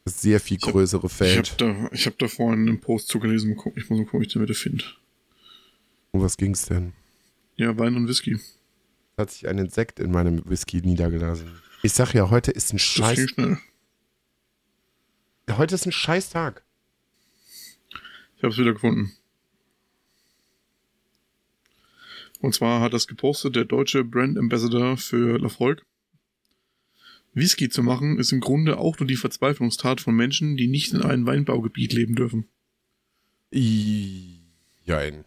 Das sehr viel Ich hab- größere Ich Feld. habe da, ich hab da vorhin einen Post zugelesen. Ich muss mal gucken, ob ich den wieder finde. Um was ging's denn? Ja, Wein und Whisky. Hat sich ein Insekt in meinem Whisky niedergelassen. Ich sag ja, heute ist ein Das Scheiß. ging schnell. Heute ist ein scheiß Tag. Ich habe es wieder gefunden. Und zwar hat das gepostet der deutsche Brand Ambassador für Lafroig. Whisky zu machen ist im Grunde auch nur die Verzweiflungstat von Menschen, die nicht in einem Weinbaugebiet leben dürfen. I- Jein.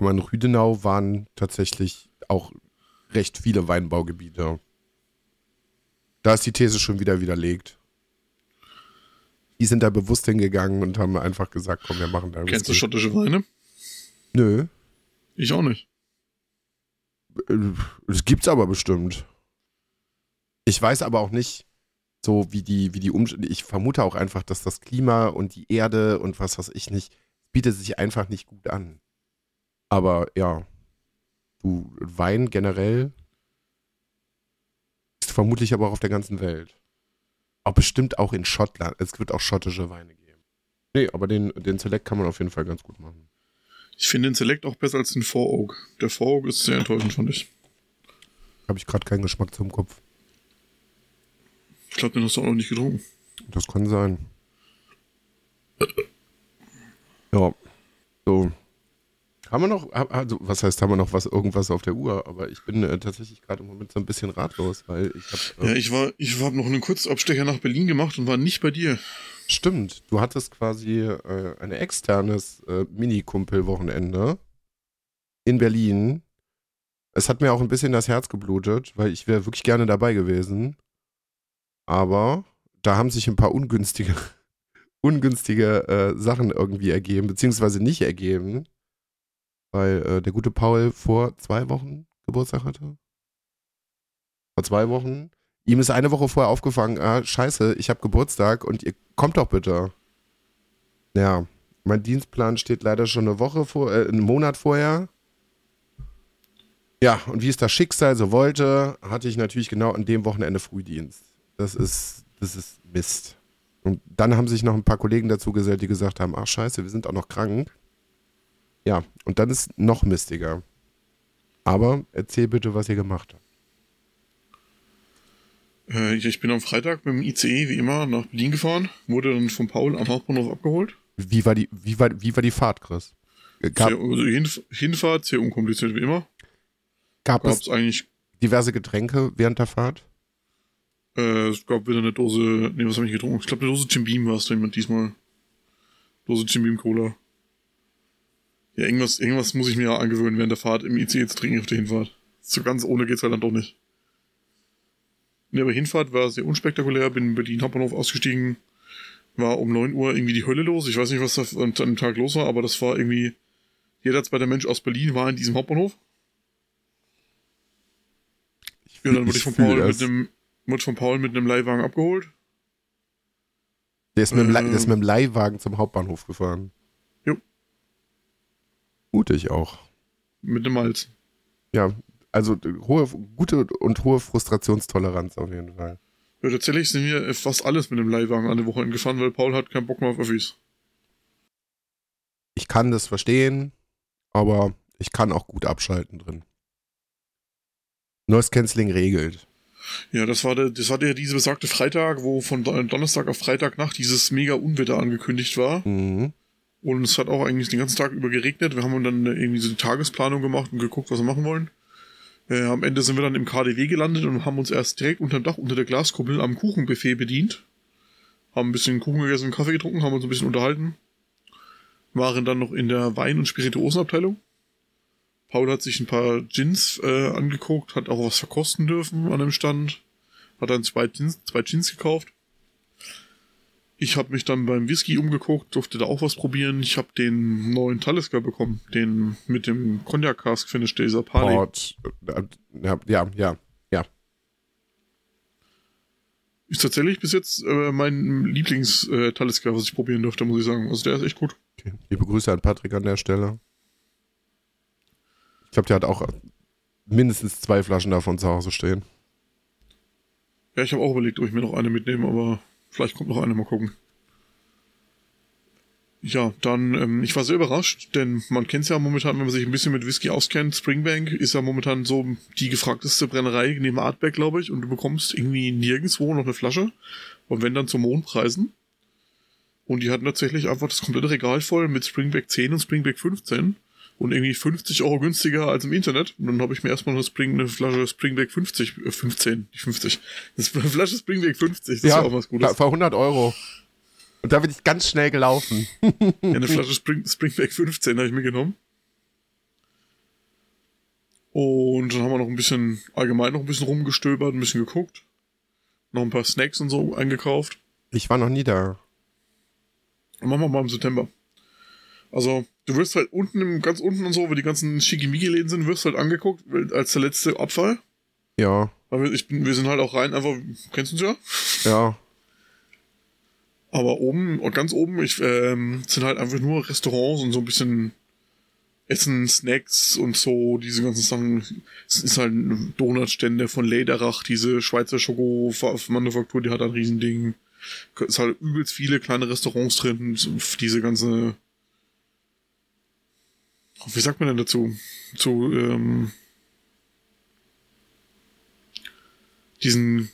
In Rüdenau waren tatsächlich auch recht viele Weinbaugebiete. Da ist die These schon wieder widerlegt. Die sind da bewusst hingegangen und haben einfach gesagt, komm, wir machen da Kennst du Whisky. schottische Weine? Nö. Ich auch nicht. Äh, Das gibt's aber bestimmt. Ich weiß aber auch nicht, so wie die, wie die Umstände. Ich vermute auch einfach, dass das Klima und die Erde und was weiß ich nicht, bietet sich einfach nicht gut an. Aber ja, du, Wein generell ist vermutlich aber auch auf der ganzen Welt. Auch bestimmt auch in Schottland. Es wird auch schottische Weine geben. Nee, aber den, den Select kann man auf jeden Fall ganz gut machen. Ich finde den Select auch besser als den Four Oak. Der Four Oak ist sehr enttäuschend, fand ich. Habe ich gerade keinen Geschmack zum Kopf. Ich glaube, den hast du auch noch nicht getrunken. Das kann sein. Ja. So. Haben wir noch, also was heißt, haben wir noch was, irgendwas auf der Uhr? Aber ich bin äh, tatsächlich gerade im Moment so ein bisschen ratlos, weil ich habe. Ja, ich war, ich habe noch einen Kurzabstecher nach Berlin gemacht und war nicht bei dir. Stimmt, du hattest quasi äh, ein externes äh, Mini-Kumpel-Wochenende in Berlin. Es hat mir auch ein bisschen das Herz geblutet, weil ich wäre wirklich gerne dabei gewesen. Aber da haben sich ein paar ungünstige, <laughs> ungünstige äh, Sachen irgendwie ergeben, beziehungsweise nicht ergeben, weil äh, der gute Paul vor zwei Wochen Geburtstag hatte. Vor zwei Wochen. Ihm ist eine Woche vorher aufgefangen, ah, scheiße, ich habe Geburtstag und ihr kommt doch bitte. Ja, mein Dienstplan steht leider schon eine Woche vor, äh, einen Monat vorher. Ja, und wie es das Schicksal so wollte, hatte ich natürlich genau an dem Wochenende Frühdienst. Das ist, das ist Mist. Und dann haben sich noch ein paar Kollegen dazu gesellt, die gesagt haben, ach scheiße, wir sind auch noch krank. Ja, und dann ist noch mistiger. Aber erzähl bitte, was ihr gemacht habt. Äh, ich bin am Freitag mit dem ICE wie immer nach Berlin gefahren, wurde dann von Paul am Hauptbahnhof abgeholt. Wie war die, wie war, wie war die Fahrt, Chris? Gab, sehr, also Hinf Hinfahrt sehr unkompliziert wie immer. Gab Gab's es eigentlich diverse Getränke während der Fahrt? Äh, es gab wieder eine Dose, nee, was habe ich getrunken? Ich glaube, eine Dose Jim Beam war es diesmal. Dose Jim Beam Cola. Ja, irgendwas, irgendwas muss ich mir ja angewöhnen, während der Fahrt im ICE zu trinken auf der Hinfahrt. So ganz ohne geht's halt dann doch nicht. Nee, aber Hinfahrt war sehr unspektakulär, bin in Berlin Hauptbahnhof ausgestiegen, war um 9 Uhr irgendwie die Hölle los. Ich weiß nicht, was da an dem Tag los war, aber das war irgendwie, jeder bei der Mensch aus Berlin war in diesem Hauptbahnhof. Ja, dann wurde ich von Paul mit einem, wurde von Paul mit einem Leihwagen abgeholt. Der ist, mit dem, äh, der ist mit dem Leihwagen zum Hauptbahnhof gefahren. Mutig auch. Mit dem Malz. Ja, also hohe, gute und hohe Frustrationstoleranz auf jeden Fall. Ja, tatsächlich sind wir fast alles mit dem Leihwagen an der Woche gefahren, weil Paul hat keinen Bock mehr auf Öffis. Ich kann das verstehen, aber ich kann auch gut abschalten drin. Noise Canceling regelt. Ja, das war der, das war der diese besagte Freitag, wo von Donnerstag auf Freitagnacht dieses mega Unwetter angekündigt war. Mhm. Und es hat auch eigentlich den ganzen Tag über geregnet. Wir haben dann irgendwie so die Tagesplanung gemacht und geguckt, was wir machen wollen. Äh, am Ende sind wir dann im KDW gelandet und haben uns erst direkt unter dem Dach, unter der Glaskuppel am Kuchenbuffet bedient. Haben ein bisschen Kuchen gegessen, Kaffee getrunken, haben uns ein bisschen unterhalten. Waren dann noch in der Wein- und Spirituosenabteilung. Paul hat sich ein paar Gins äh, angeguckt, hat auch was verkosten dürfen an dem Stand. Hat dann zwei Gins, zwei Gins gekauft. Ich habe mich dann beim Whisky umgeguckt, durfte da auch was probieren. Ich habe den neuen Talisker bekommen, den mit dem Cognac Cask Finish dieser Party. Port, äh, ja, ja, ja, ja. Ist tatsächlich bis jetzt äh, mein Lieblings äh, Talisker, was ich probieren durfte, muss ich sagen. Also der ist echt gut. Okay. Liebe Grüße an Patrick an der Stelle. Ich glaube, der hat auch mindestens zwei Flaschen davon zu Hause stehen. Ja, ich habe auch überlegt, ob ich mir noch eine mitnehme, aber Vielleicht kommt noch eine, mal gucken. Ja, dann, ähm, ich war sehr überrascht, denn man kennt es ja momentan, wenn man sich ein bisschen mit Whisky auskennt, Springbank ist ja momentan so die gefragteste Brennerei neben Artback, glaube ich, und du bekommst irgendwie nirgendwo noch eine Flasche. Und wenn dann zu Mondpreisen. Und die hatten tatsächlich einfach das komplette Regal voll mit Springback 10 und Springback 15 und irgendwie 50 Euro günstiger als im Internet. Und dann habe ich mir erstmal eine, Spring, eine Flasche Springback 50, äh 15, nicht 50. <laughs> Das eine Flasche Springback 50, das ja, ist auch was Gutes. Für 100 Euro. Und da bin ich ganz schnell gelaufen. <laughs> ja, eine Flasche <laughs> Spring, Springback 15 habe ich mir genommen. Und dann haben wir noch ein bisschen, allgemein noch ein bisschen rumgestöbert, ein bisschen geguckt. Noch ein paar Snacks und so eingekauft. Ich war noch nie da. machen wir mal im September. Also, du wirst halt unten, im, ganz unten und so, wo die ganzen Schickimicki-Läden sind, wirst halt angeguckt als der letzte Abfall. Ja. Aber ich bin, wir sind halt auch rein, einfach, kennst du uns ja? Ja. Aber oben, und ganz oben, ich, ähm, sind halt einfach nur Restaurants und so ein bisschen Essen, Snacks und so, diese ganzen Sachen. Es ist halt Donutstände von Lederach, diese Schweizer Schoko-Manufaktur, die hat ein Riesending. Es ist halt übelst viele kleine Restaurants drin, diese ganze wie sagt man denn dazu? Zu ähm, diesen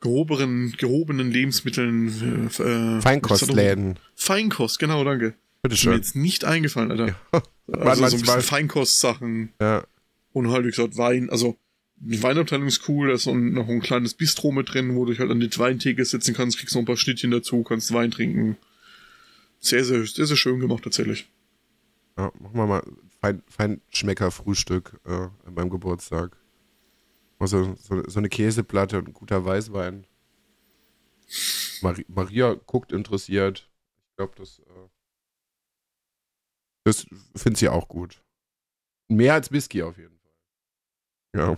gehobenen, gehobenen Lebensmitteln. Äh, Feinkostläden. Feinkost, genau, danke. Bitte schön. Ist mir jetzt nicht eingefallen, Alter. Ja. <laughs> Also <laughs> so ein bisschen Feinkostsachen. Ja. Und halt, wie gesagt, Wein. Also, die Weinabteilung ist cool, da ist noch ein kleines Bistro mit drin, wo du dich halt an die Weintheke sitzen kannst, kriegst noch ein paar Schnittchen dazu, kannst Wein trinken. Sehr, sehr, sehr, sehr schön gemacht, tatsächlich. Ja, machen wir mal Fein, Feinschmecker-Frühstück äh, beim Geburtstag. Also so, so eine Käseplatte und ein guter Weißwein. Mari Maria guckt interessiert. Ich glaube, das, äh, das findet sie auch gut. Mehr als Whisky auf jeden Fall. Ja.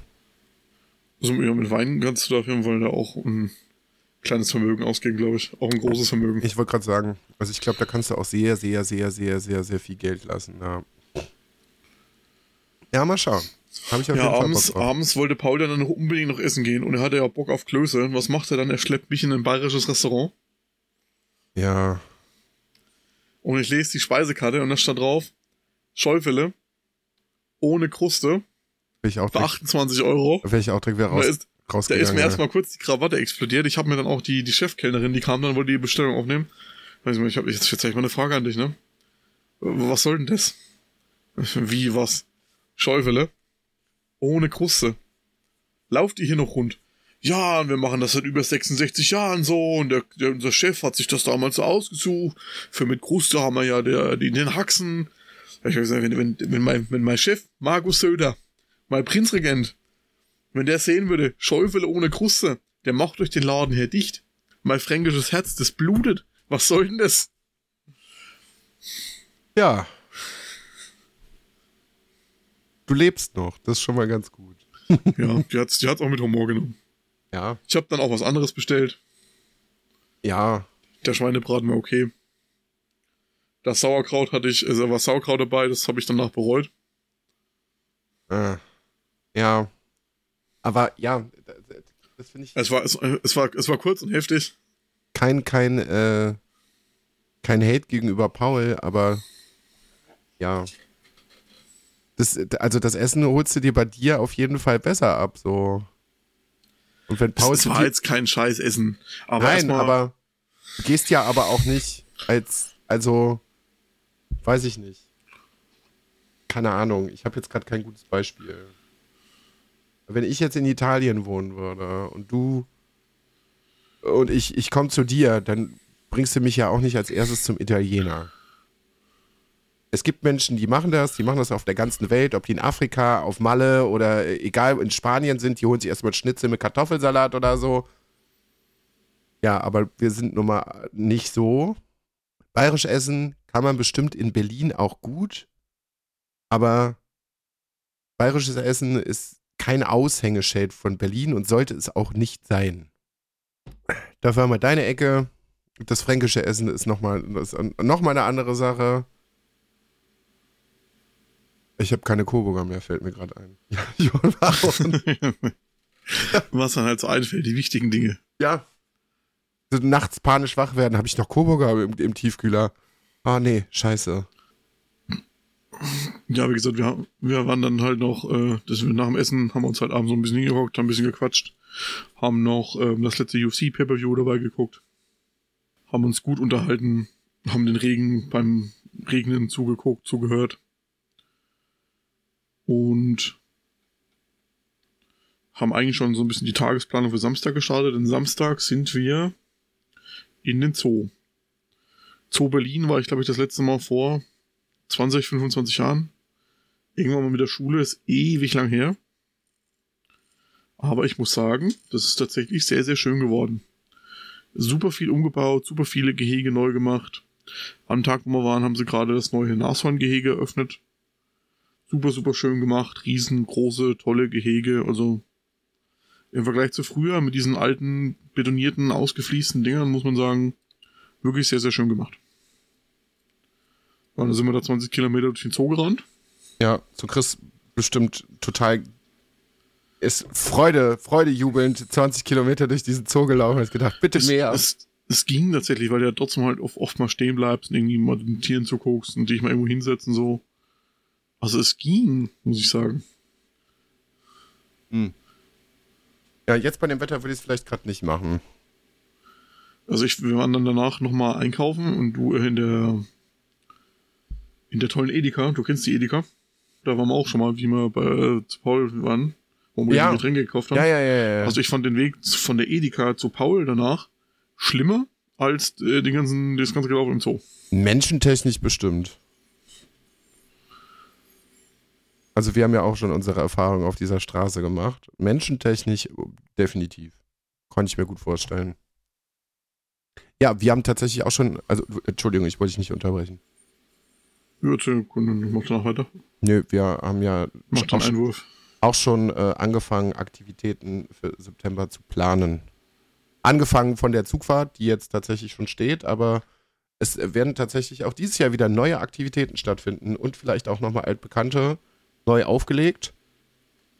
Also ja, mit Wein kannst du da auf jeden Fall da auch ein kleines Vermögen ausgeben, glaube ich. Auch ein großes Vermögen. Ich wollte gerade sagen, also ich glaube, da kannst du auch sehr, sehr, sehr, sehr, sehr, sehr viel Geld lassen. Ja, ja mal schauen. Habe ich auf ja, jeden Fall abends, abends wollte Paul dann noch unbedingt noch essen gehen und er hatte ja Bock auf Klöße. Was macht er dann? Er schleppt mich in ein bayerisches Restaurant Ja, und ich lese die Speisekarte und da stand drauf Schäufele ohne Kruste ich auch für direkt, 28 Euro. will ich auch direkt wieder Und Da raus, ist, da rausgegangen. ist mir erstmal kurz die Krawatte explodiert. Ich habe mir dann auch die, die Chefkellnerin, die kam dann, wollte die Bestellung aufnehmen. Weiß nicht, ich habe jetzt, jetzt hab ich mal eine Frage an dich, ne? Was soll denn das? Wie, was? Schäufele? Ohne Kruste. Lauft ihr hier noch rund? Ja, und wir machen das seit über 66 Jahren so und der, der, unser Chef hat sich das damals so ausgesucht. Für mit Kruste haben wir ja der, die, den Haxen. Ich hab gesagt, wenn, wenn, wenn, mein, wenn mein Chef, Markus Söder, mein Prinzregent, wenn der sehen würde, Schäufele ohne Kruste, der macht euch den Laden hier dicht. Mein fränkisches Herz, das blutet. Was soll denn das? Ja. Du lebst noch, das ist schon mal ganz gut. Ja, die hat's, die hat's auch mit Humor genommen. Ja. Ich habe dann auch was anderes bestellt. Ja, Der Schweinebraten war okay. Das Sauerkraut hatte ich, also war Sauerkraut dabei, das habe ich danach bereut. äh, ja. Aber ja, das, das finde ich Es war, es, es war, es war kurz und heftig. kein, kein, äh, kein Hate gegenüber Paul, aber ja. Das, also das Essen holst du dir bei dir auf jeden Fall besser ab, so. Und wenn Paul es zu war jetzt kein Scheißessen. Aber Nein, aber du gehst ja aber auch nicht als, also, weiß ich nicht. Keine Ahnung, ich habe jetzt gerade kein gutes Beispiel. Wenn ich jetzt in Italien wohnen würde und du und ich, ich komme zu dir, dann bringst du mich ja auch nicht als erstes zum Italiener. Es gibt Menschen, die machen das, die machen das auf der ganzen Welt, ob die in Afrika, auf Malle oder äh, egal, in Spanien sind, die holen sich erstmal Schnitzel mit Kartoffelsalat oder so. Ja, aber wir sind nun mal nicht so. Bayerisch essen kann man bestimmt in Berlin auch gut, aber bayerisches Essen ist kein Aushängeschild von Berlin und sollte es auch nicht sein. Dafür haben wir deine Ecke. Das fränkische Essen ist nochmal noch mal eine andere Sache. Ich habe keine Coburger mehr, fällt mir gerade ein. <laughs> Ja, <laughs> was dann halt so einfällt, die wichtigen Dinge. Ja. Nachts panisch wach werden, habe ich noch Coburger im, im Tiefkühler. Ah, nee, scheiße. Ja, wie gesagt, wir, haben- wir waren dann halt noch, äh, das, nach dem Essen haben wir uns halt abends so ein bisschen hingehockt, haben ein bisschen gequatscht, haben noch ähm, das letzte UFC Pay-Per-View dabei geguckt, haben uns gut unterhalten, haben den Regen beim Regnen zugeguckt, zugehört und haben eigentlich schon so ein bisschen die Tagesplanung für Samstag gestartet, denn Samstag sind wir in den Zoo. Zoo Berlin war ich, glaube ich, das letzte Mal vor 20, 25 Jahren. Irgendwann mal mit der Schule, ist ewig lang her. Aber ich muss sagen, das ist tatsächlich sehr, sehr schön geworden. Super viel umgebaut, super viele Gehege neu gemacht. Am Tag, wo wir waren, haben sie gerade das neue Nashorngehege eröffnet. Super, super schön gemacht. Riesengroße, tolle Gehege. Also im Vergleich zu früher mit diesen alten, betonierten, ausgefließten Dingern, muss man sagen, wirklich sehr, sehr schön gemacht. Ja, dann sind wir da 20 Kilometer durch den Zoo gerannt. Ja, so Chris bestimmt total ist Freude, Freude jubelnd 20 Kilometer durch diesen Zoo gelaufen und hat gedacht, bitte Es, mehr. es, es ging tatsächlich, weil du ja trotzdem halt oft, oft mal stehen bleibst und irgendwie mal den Tieren zuguckst und dich mal irgendwo hinsetzen so. Also es ging, muss ich sagen. ja, jetzt bei dem Wetter würde ich es vielleicht gerade nicht machen. Also ich, wir waren dann danach nochmal einkaufen und du in der in der tollen Edeka, du kennst die Edeka. Da waren wir auch schon mal, wie wir bei äh, zu Paul waren, wo wir Ja. die Getränke gekauft haben. Ja, ja, ja, ja. Also ich fand den Weg von der Edeka zu Paul danach schlimmer als äh, den ganzen, das ganze Gelaufen im Zoo. Menschentechnisch bestimmt. Also wir haben ja auch schon unsere Erfahrungen auf dieser Straße gemacht. Menschentechnisch definitiv. Konnte ich mir gut vorstellen. Ja, wir haben tatsächlich auch schon, also Entschuldigung, ich wollte dich nicht unterbrechen. Erzähl, mach danach weiter. Nö, wir haben ja Mach den auch, schon- Einwurf. auch schon äh, angefangen, Aktivitäten für September zu planen. Angefangen von der Zugfahrt, die jetzt tatsächlich schon steht, aber es werden tatsächlich auch dieses Jahr wieder neue Aktivitäten stattfinden und vielleicht auch nochmal altbekannte neu aufgelegt.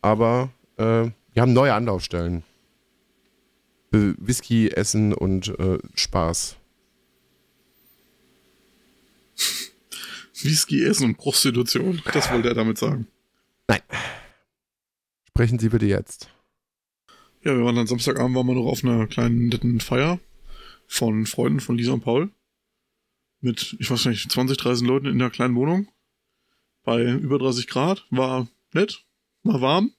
Aber äh, wir haben neue Anlaufstellen. Whisky, Essen und äh, Spaß. Whisky essen und Prostitution. Das wollte er damit sagen. Sprechen Sie bitte jetzt. Ja, wir waren dann Samstagabend, waren wir noch auf einer kleinen netten Feier von Freunden von Lisa und Paul. Mit, ich weiß nicht, 20, 30 Leuten in der kleinen Wohnung. Bei über 30 Grad. War nett. War warm.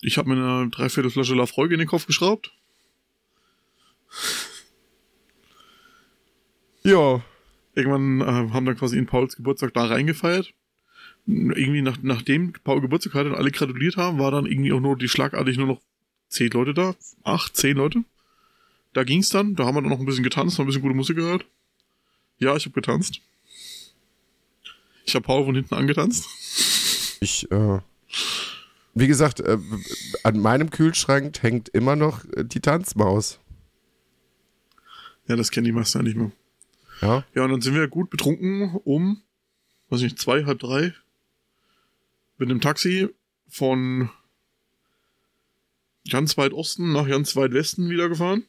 Ich habe mir eine Dreiviertelflasche Lafroig in den Kopf geschraubt. Ja. Irgendwann äh, haben dann quasi in Pauls Geburtstag da reingefeiert. Irgendwie nach, nachdem Paul Geburtstag hatte und alle gratuliert haben, war dann irgendwie auch nur die schlagartig nur noch zehn Leute da. Acht, zehn Leute. Da ging's dann. Da haben wir dann noch ein bisschen getanzt, noch ein bisschen gute Musik gehört. Ja, ich habe getanzt. Ich habe Paul von hinten angetanzt. Ich, äh, wie gesagt, äh, an meinem Kühlschrank hängt immer noch äh, die Tanzmaus. Ja, das kennen die meisten ja nicht mehr. Ja. Ja, und dann sind wir gut betrunken um, weiß nicht, zwei, halb drei. Mit einem Taxi von ganz weit Osten nach ganz weit Westen wieder gefahren.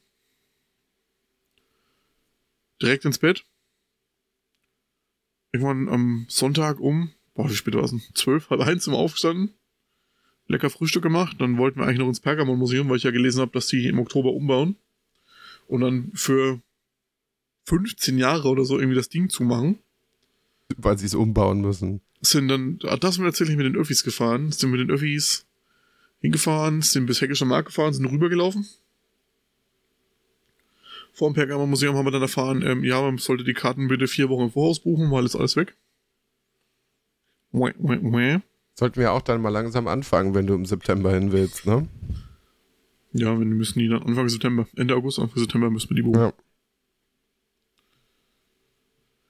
Direkt ins Bett. Irgendwann am Sonntag um, boah, wie spät war es denn? Zwölf, halb eins sind wir aufgestanden. Lecker Frühstück gemacht. Dann wollten wir eigentlich noch ins Pergamon-Museum, weil ich ja gelesen habe, dass die im Oktober umbauen. Und dann für 15 Jahre oder so irgendwie das Ding zumachen. Weil sie es umbauen müssen. Sind dann, ah, das sind wir tatsächlich mit den Öffis gefahren. Sind mit den Öffis hingefahren, sind bis Heckischer Markt gefahren, sind rübergelaufen. Vor dem Pergamon Museum haben wir dann erfahren, ähm, ja, man sollte die Karten bitte vier Wochen im Voraus buchen, weil ist alles weg. Sollten wir auch dann mal langsam anfangen, wenn du im September hin willst, ne? Ja, wir müssen die dann Anfang September, Ende August, Anfang September müssen wir die buchen. Ja.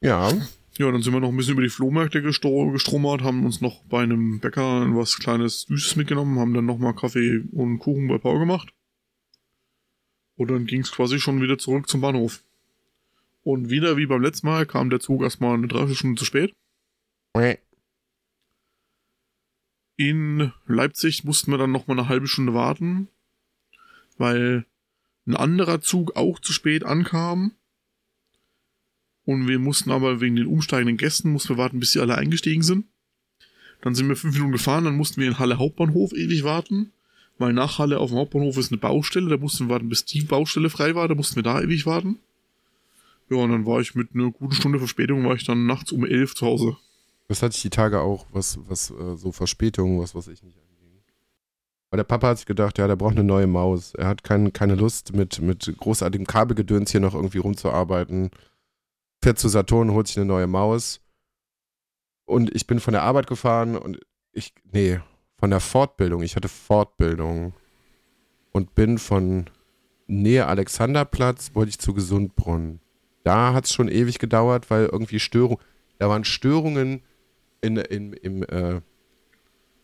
Ja. Ja, dann sind wir noch ein bisschen über die Flohmärkte gestro gestromert, haben uns noch bei einem Bäcker was kleines Süßes mitgenommen, haben dann nochmal Kaffee und Kuchen bei Paul gemacht. Und dann ging es quasi schon wieder zurück zum Bahnhof. Und wieder wie beim letzten Mal kam der Zug erstmal eine Dreiviertelstunde zu spät. In Leipzig mussten wir dann nochmal eine halbe Stunde warten, weil ein anderer Zug auch zu spät ankam. Und wir mussten aber wegen den umsteigenden Gästen, mussten wir warten, bis sie alle eingestiegen sind. Dann sind wir fünf Minuten gefahren, dann mussten wir in Halle Hauptbahnhof ewig warten, weil nach Halle auf dem Hauptbahnhof ist eine Baustelle, da mussten wir warten, bis die Baustelle frei war, da mussten wir da ewig warten. Ja, und dann war ich mit einer guten Stunde Verspätung, war ich dann nachts um elf zu Hause. Das hatte ich die Tage auch, was, was äh, so Verspätungen, was was ich nicht anging. Aber der Papa hat sich gedacht, ja, der braucht eine neue Maus. Er hat kein, keine Lust, mit, mit großartigem Kabelgedöns hier noch irgendwie rumzuarbeiten. Fährt zu Saturn, holt sich eine neue Maus. Und ich bin von der Arbeit gefahren und ich, nee, von der Fortbildung. Ich hatte Fortbildung. Und bin von Nähe Alexanderplatz, wollte ich zu Gesundbrunnen. Da hat es schon ewig gedauert, weil irgendwie Störung, da waren Störungen in, in, im, äh,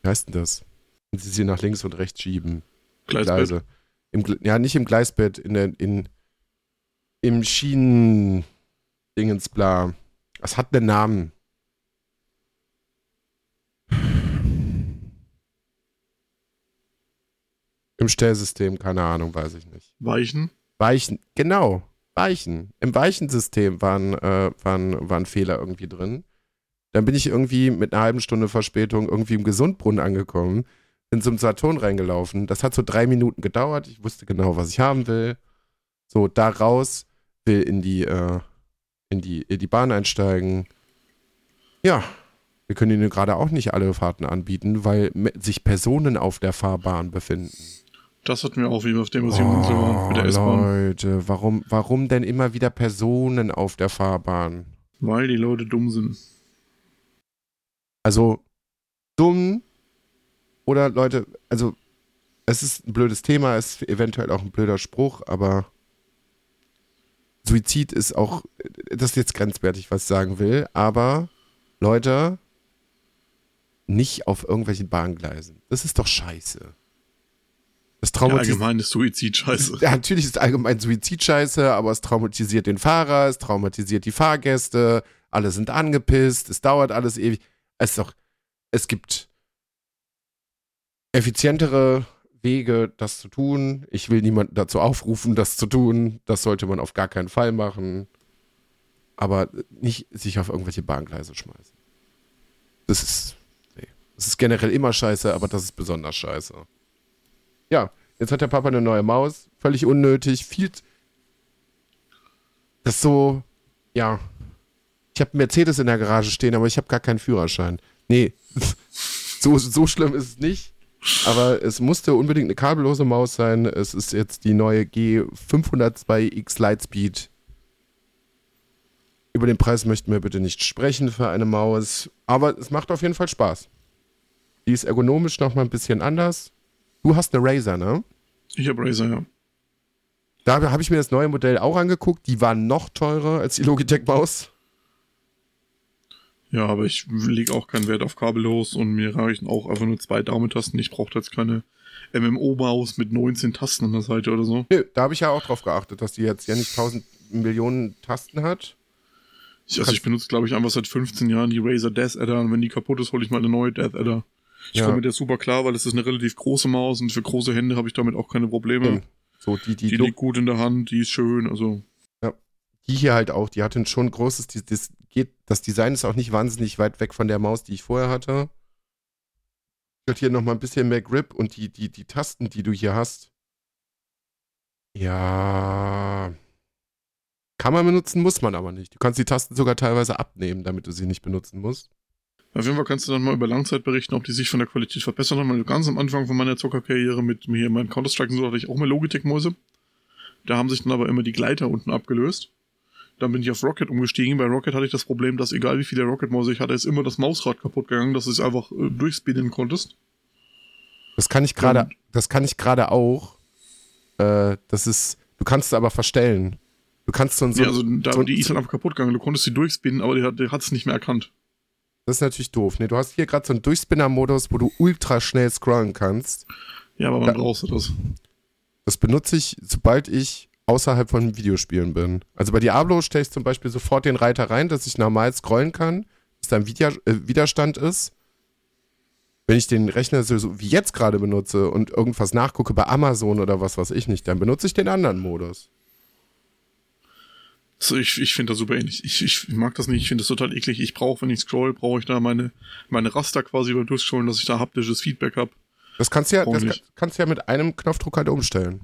wie heißt denn das? Wenn sie sie nach links und rechts schieben. Gleisbett. Gleise. Im, ja, nicht im Gleisbett, in der, in, im Schienen, Dingens, bla. Es hat einen Namen. Im Stellsystem, keine Ahnung, weiß ich nicht. Weichen. Weichen, genau, Weichen. Im Weichensystem waren, äh, waren, waren Fehler irgendwie drin. Dann bin ich irgendwie mit einer halben Stunde Verspätung irgendwie im Gesundbrunnen angekommen, bin zum Saturn reingelaufen. Das hat so drei Minuten gedauert. Ich wusste genau, was ich haben will. So, da raus, will in die, äh, in die, in die Bahn einsteigen. Ja, wir können Ihnen gerade auch nicht alle Fahrten anbieten, weil sich Personen auf der Fahrbahn befinden. Das hatten wir auch, wie wir auf der Museumsinsel waren, mit der S-Bahn. Oh, Leute, warum, warum denn immer wieder Personen auf der Fahrbahn? Weil die Leute dumm sind. Also dumm oder Leute, also es ist ein blödes Thema, es ist eventuell auch ein blöder Spruch, aber Suizid ist auch, das ist jetzt grenzwertig, was ich sagen will, aber Leute, nicht auf irgendwelchen Bahngleisen. Das ist doch scheiße. Das traumatisiert. Ja, allgemein ist Suizid scheiße. Ja, natürlich ist allgemein Suizid scheiße, aber es traumatisiert den Fahrer, es traumatisiert die Fahrgäste, alle sind angepisst, es dauert alles ewig. Es ist doch, es gibt effizientere Wege, das zu tun. Ich will niemanden dazu aufrufen, das zu tun. Das sollte man auf gar keinen Fall machen. Aber nicht sich auf irgendwelche Bahngleise schmeißen. Das ist, nee. Das ist generell immer scheiße, aber das ist besonders scheiße. Ja, jetzt hat der Papa eine neue Maus. Völlig unnötig. Viel. Das ist so, ja. Ich habe Mercedes in der Garage stehen, aber ich habe gar keinen Führerschein. Nee, <laughs> so, so schlimm ist es nicht. Aber es musste unbedingt eine kabellose Maus sein. Es ist jetzt die neue G502X Lightspeed. Über den Preis möchten wir bitte nicht sprechen für eine Maus. Aber es macht auf jeden Fall Spaß. Die ist ergonomisch nochmal ein bisschen anders. Du hast eine Razer, ne? Ich habe Razer, ja. Da habe ich mir das neue Modell auch angeguckt. Die war noch teurer als die Logitech-Maus. Ja, aber ich lege auch keinen Wert auf kabellos und mir reichen auch einfach nur zwei Daumentasten. Ich brauche jetzt keine MMO-Maus mit 19 Tasten an der Seite oder so. Nö, da habe ich ja auch drauf geachtet, dass die jetzt ja nicht 1000 Millionen Tasten hat. Ich, also ich benutze, glaube ich, einfach seit 15 Jahren die Razer Death Adder und wenn die kaputt ist, hole ich mal eine neue Death Adder. Ich ja. komme mit der super klar, weil es ist eine relativ große Maus und für große Hände habe ich damit auch keine Probleme. So, die, die, die liegt gut in der Hand, die ist schön, also. Ja. Die hier halt auch, die hatte schon großes, die, das geht, das Design ist auch nicht wahnsinnig weit weg von der Maus, die ich vorher hatte. Hat hier nochmal ein bisschen mehr Grip und die, die, die Tasten, die du hier hast. Ja. Kann man benutzen, muss man aber nicht. Du kannst die Tasten sogar teilweise abnehmen, damit du sie nicht benutzen musst. Auf jeden Fall kannst du dann mal über Langzeit berichten, ob die sich von der Qualität verbessert haben. Weil ganz am Anfang von meiner Zockerkarriere mit mir meinem Counter-Strike und so hatte ich auch mal Logitech-Mäuse. Da haben sich dann aber immer die Gleiter unten abgelöst. Dann bin ich auf Rocket umgestiegen. Bei Rocket hatte ich das Problem, dass egal wie viele Rocket-Mäuse ich hatte, ist immer das Mausrad kaputt gegangen, dass du es einfach äh, durchspinnen konntest. Das kann ich gerade, das kann ich gerade auch. Äh, das ist, du kannst es aber verstellen. Du kannst so, so, ja, also da so, die ist dann einfach kaputt gegangen. Du konntest sie durchspinnen, aber die hat es nicht mehr erkannt. Das ist natürlich doof. Nee, du hast hier gerade so einen Durchspinner-Modus, wo du ultra schnell scrollen kannst. Ja, aber wann da, brauchst du das? Das benutze ich, sobald ich außerhalb von Videospielen bin. Also bei Diablo stelle ich zum Beispiel sofort den Reiter rein, dass ich normal scrollen kann, dass da ein Wider äh, Widerstand ist. Wenn ich den Rechner so wie jetzt gerade benutze und irgendwas nachgucke bei Amazon oder was weiß ich nicht, dann benutze ich den anderen Modus. So, ich ich finde das super ähnlich. Ich, ich mag das nicht, ich finde das total eklig. Ich brauche, wenn ich scroll, brauche ich da meine, meine Raster quasi beim Durchscrollen, dass ich da haptisches Feedback habe. Das kannst du ja, das kannst du ja mit einem Knopfdruck halt umstellen.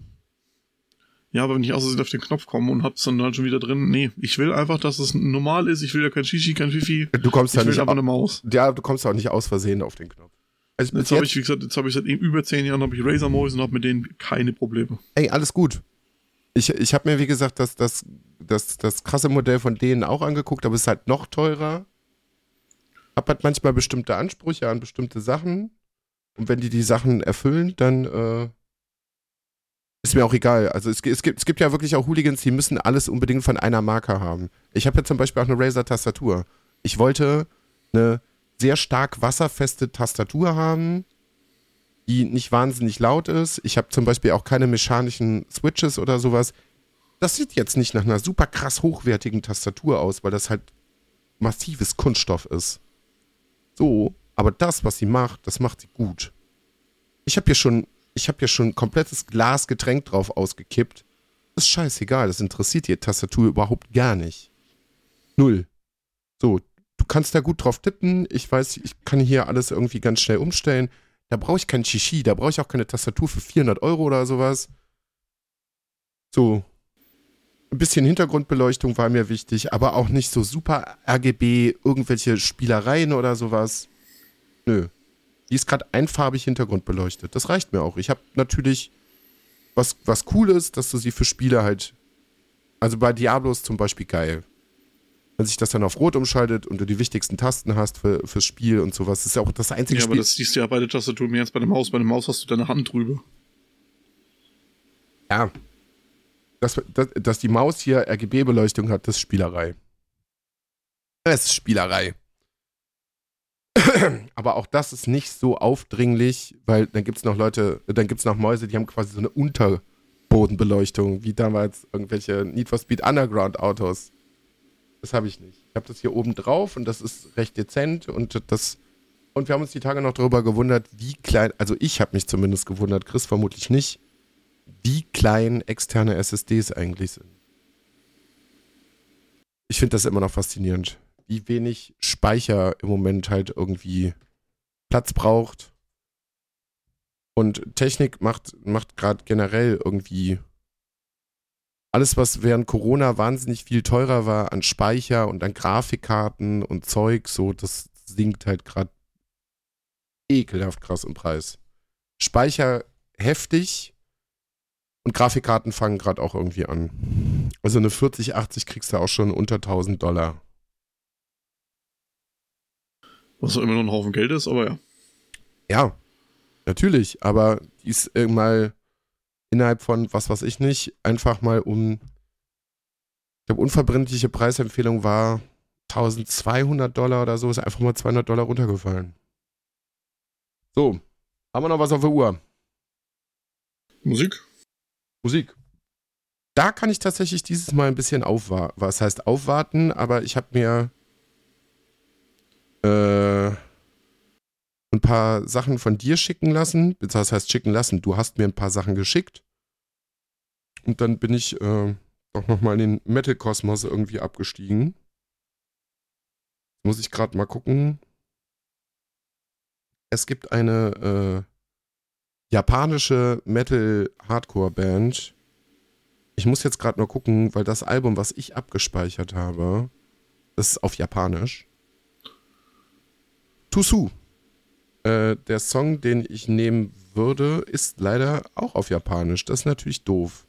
Ja, aber wenn ich außersehen auf den Knopf komme und hab's dann halt schon wieder drin, nee, ich will einfach, dass es normal ist. Ich will ja kein Shishi, kein Fifi. Du kommst ich ja nicht einfach eine Maus. Ja, du kommst auch nicht aus Versehen auf den Knopf. Also jetzt habe ich, wie gesagt, jetzt habe ich seit über zehn Jahren habe ich Razer Mäuse und habe mit denen keine Probleme. Ey, alles gut. Ich, ich habe mir, wie gesagt, das, das, das, das krasse Modell von denen auch angeguckt, aber es ist halt noch teurer. Hab halt manchmal bestimmte Ansprüche an bestimmte Sachen. Und wenn die die Sachen erfüllen, dann äh, ist mir auch egal. Also es, es, gibt, es gibt ja wirklich auch Hooligans, die müssen alles unbedingt von einer Marke haben. Ich habe ja zum Beispiel auch eine Razer-Tastatur. Ich wollte eine sehr stark wasserfeste Tastatur haben, die nicht wahnsinnig laut ist. Ich habe zum Beispiel auch keine mechanischen Switches oder sowas. Das sieht jetzt nicht nach einer super krass hochwertigen Tastatur aus, weil das halt massives Kunststoff ist. So, aber das, was sie macht, das macht sie gut. Ich habe hier schon ich habe ja schon ein komplettes Glas Getränk drauf ausgekippt. Das ist scheißegal, das interessiert die Tastatur überhaupt gar nicht. Null. So, du kannst da gut drauf tippen. Ich weiß, ich kann hier alles irgendwie ganz schnell umstellen. Da brauche ich kein Shishi, da brauche ich auch keine Tastatur für 400 Euro oder sowas. So, ein bisschen Hintergrundbeleuchtung war mir wichtig, aber auch nicht so super RGB, irgendwelche Spielereien oder sowas. Nö. Die ist gerade einfarbig hintergrundbeleuchtet. Das reicht mir auch. Ich habe natürlich was, was Cooles, dass du sie für Spiele halt. Also bei Diablo ist zum Beispiel geil. Wenn sich das dann auf Rot umschaltet und du die wichtigsten Tasten hast für, fürs Spiel und sowas, das ist ja auch das einzige ja, Spiel. Ja, aber das siehst du ja bei der Tastatur mehr als bei der Maus. Bei der Maus hast du deine Hand drüber. Ja. dass, dass, dass die Maus hier RGB-Beleuchtung hat, das ist Spielerei. Das ist Spielerei. <clears throat> Aber auch das ist nicht so aufdringlich, weil dann gibt es noch Leute, dann gibt es noch Mäuse, die haben quasi so eine Unterbodenbeleuchtung, wie damals irgendwelche Need for Speed Underground Autos. Das habe ich nicht. Ich habe das hier oben drauf und das ist recht dezent und das und wir haben uns die Tage noch darüber gewundert, wie klein, also ich habe mich zumindest gewundert, Chris vermutlich nicht, wie klein externe SSDs eigentlich sind. Ich finde das immer noch faszinierend, wie wenig Speicher im Moment halt irgendwie Platz braucht. Und Technik macht, macht gerade generell irgendwie alles, was während Corona wahnsinnig viel teurer war an Speicher und an Grafikkarten und Zeug, so, das sinkt halt gerade ekelhaft krass im Preis. Speicher heftig und Grafikkarten fangen gerade auch irgendwie an. Also eine 4080 kriegst du auch schon unter 1000 Dollar. Was auch immer noch ein Haufen Geld ist, aber ja. Ja, natürlich, aber die ist mal innerhalb von, was weiß ich nicht, einfach mal um, ich glaube, unverbindliche Preisempfehlung war 1200 Dollar oder so, ist einfach mal 200 Dollar runtergefallen. So, haben wir noch was auf der Uhr? Musik? Musik. Da kann ich tatsächlich dieses Mal ein bisschen aufwarten. Was heißt aufwarten? Aber ich habe mir äh, ein paar Sachen von dir schicken lassen. Das heißt schicken lassen. Du hast mir ein paar Sachen geschickt. Und dann bin ich äh, doch nochmal in den Metal-Kosmos irgendwie abgestiegen. Muss ich gerade mal gucken es gibt eine äh, japanische Metal-Hardcore-Band. Ich muss jetzt gerade nur gucken, weil das Album, was ich abgespeichert habe, ist auf Japanisch. Tusu. Äh, der Song, den ich nehmen würde, ist leider auch auf Japanisch. Das ist natürlich doof.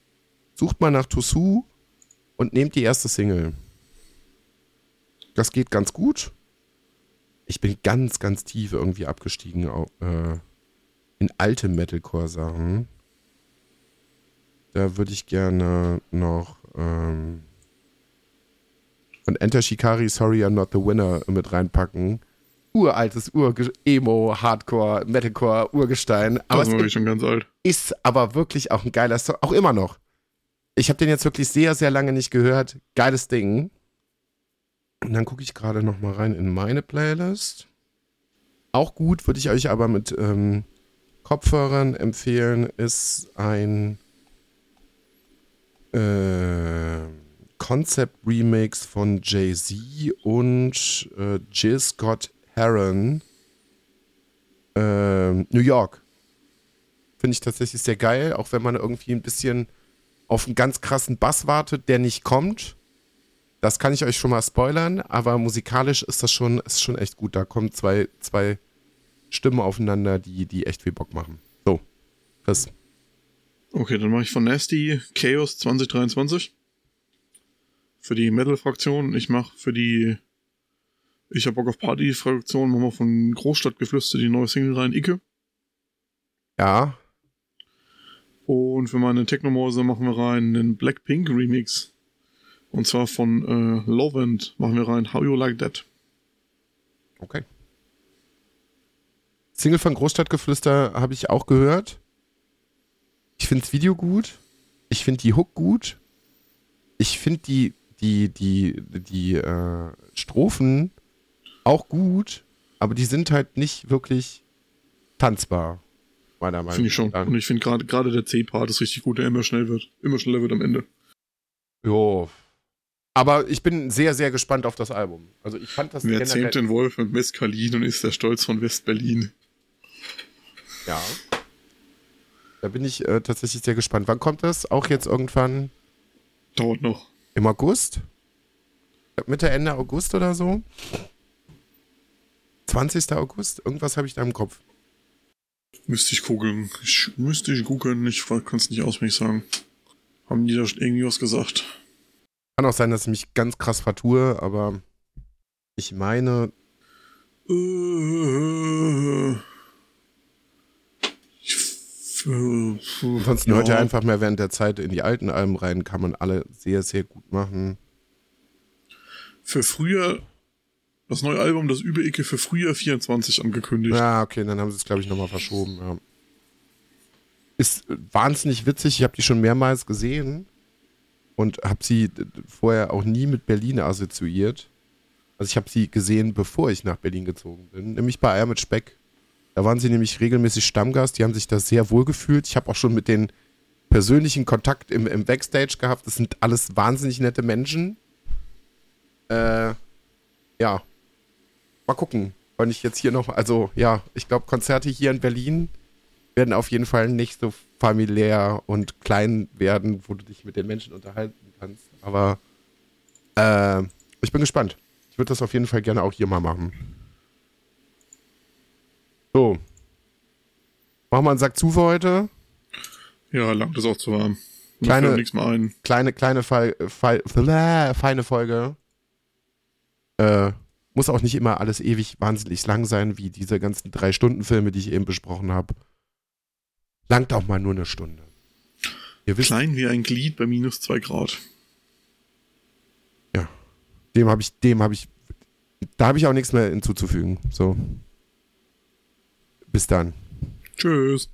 Sucht mal nach Tusu und nehmt die erste Single. Das geht ganz gut ich bin ganz, ganz tief irgendwie abgestiegen äh, in alte Metalcore-Sachen. Da würde ich gerne noch ähm, von Enter Shikari, Sorry I'm Not the Winner mit reinpacken. Uraltes Ur Emo, Hardcore, Metalcore, Urgestein. Aber das ist schon ganz alt. Ist aber wirklich auch ein geiler Song, auch immer noch. Ich habe den jetzt wirklich sehr, sehr lange nicht gehört. Geiles Ding. Und dann gucke ich gerade noch mal rein in meine Playlist. Auch gut, würde ich euch aber mit ähm, Kopfhörern empfehlen, ist ein äh, Concept Remix von Jay-Z und äh, Jill Scott Heron. Äh, New York. Finde ich tatsächlich sehr geil, auch wenn man irgendwie ein bisschen auf einen ganz krassen Bass wartet, der nicht kommt. Das kann ich euch schon mal spoilern, aber musikalisch ist das schon, ist schon echt gut. Da kommen zwei, zwei Stimmen aufeinander, die, die echt viel Bock machen. So, Chris. Okay, dann mache ich von Nasty Chaos 2023. Für die Metal-Fraktion. Ich mache für die Ich hab Bock auf Party-Fraktion, machen wir von Großstadtgeflüster die neue Single rein, Icke. Ja. Und für meine Technomause machen wir rein einen Blackpink Remix. Und zwar von äh, Lovend machen wir rein How You Like That. Okay. Single von Großstadtgeflüster habe ich auch gehört. Ich finde das Video gut. Ich finde die Hook gut. Ich finde die, die, die, die äh, Strophen auch gut, aber die sind halt nicht wirklich tanzbar, meiner Meinung nach. Finde ich schon. Und ich finde gerade gerade der C-Part ist richtig gut, der immer schnell wird. Immer schneller wird am Ende. Jo, aber ich bin sehr, sehr gespannt auf das Album. Also ich fand das Wer zähmt den Wolf mit Mescalin und ist der Stolz von West-Berlin? Ja. Da bin ich äh, tatsächlich sehr gespannt. Wann kommt das? Auch jetzt irgendwann? Dauert noch. Im August? Mitte, Ende August oder so? 20. August? Irgendwas habe ich da im Kopf. Müsste ich googeln. Ich, müsste ich googeln. Ich kann es nicht auswendig sagen. Haben die da irgendwie was gesagt? Kann auch sein, dass ich mich ganz krass vertue, aber ich meine. Äh, ich für, Ansonsten hört ihr einfach mehr während der Zeit in die alten Alben rein, kann man alle sehr, sehr gut machen. Für früher, das neue Album, das Überecke für früher 24 angekündigt. Ja, okay, dann haben sie es, glaube ich, nochmal verschoben. Ja. Ist wahnsinnig witzig, ich habe die schon mehrmals gesehen und habe sie vorher auch nie mit Berlin assoziiert. Also ich habe sie gesehen, bevor ich nach Berlin gezogen bin, nämlich bei Eier mit Speck. Da waren sie nämlich regelmäßig Stammgast, die haben sich da sehr wohl gefühlt. Ich habe auch schon mit denen persönlichen Kontakt im, im Backstage gehabt. Das sind alles wahnsinnig nette Menschen. Äh, ja. Mal gucken, wann ich jetzt hier noch, also ja, ich glaube, Konzerte hier in Berlin werden auf jeden Fall nicht so familiär und klein werden, wo du dich mit den Menschen unterhalten kannst. Aber äh, ich bin gespannt. Ich würde das auf jeden Fall gerne auch hier mal machen. So. Machen wir einen Sack zu für heute. Ja, lang das auch zu warm. Mir Kleine- nichts mehr ein. Kleine, kleine, Fe Fe <laughs> feine Folge. Äh, muss auch nicht immer alles ewig wahnsinnig lang sein, wie diese ganzen Drei-Stunden-Filme, die ich eben besprochen habe. Langt auch mal nur eine Stunde. Ihr wisst, Klein wie ein Glied bei minus zwei Grad. dem habe ich, dem habe ich, da habe ich auch nichts mehr hinzuzufügen. So. Bis dann. Tschüss.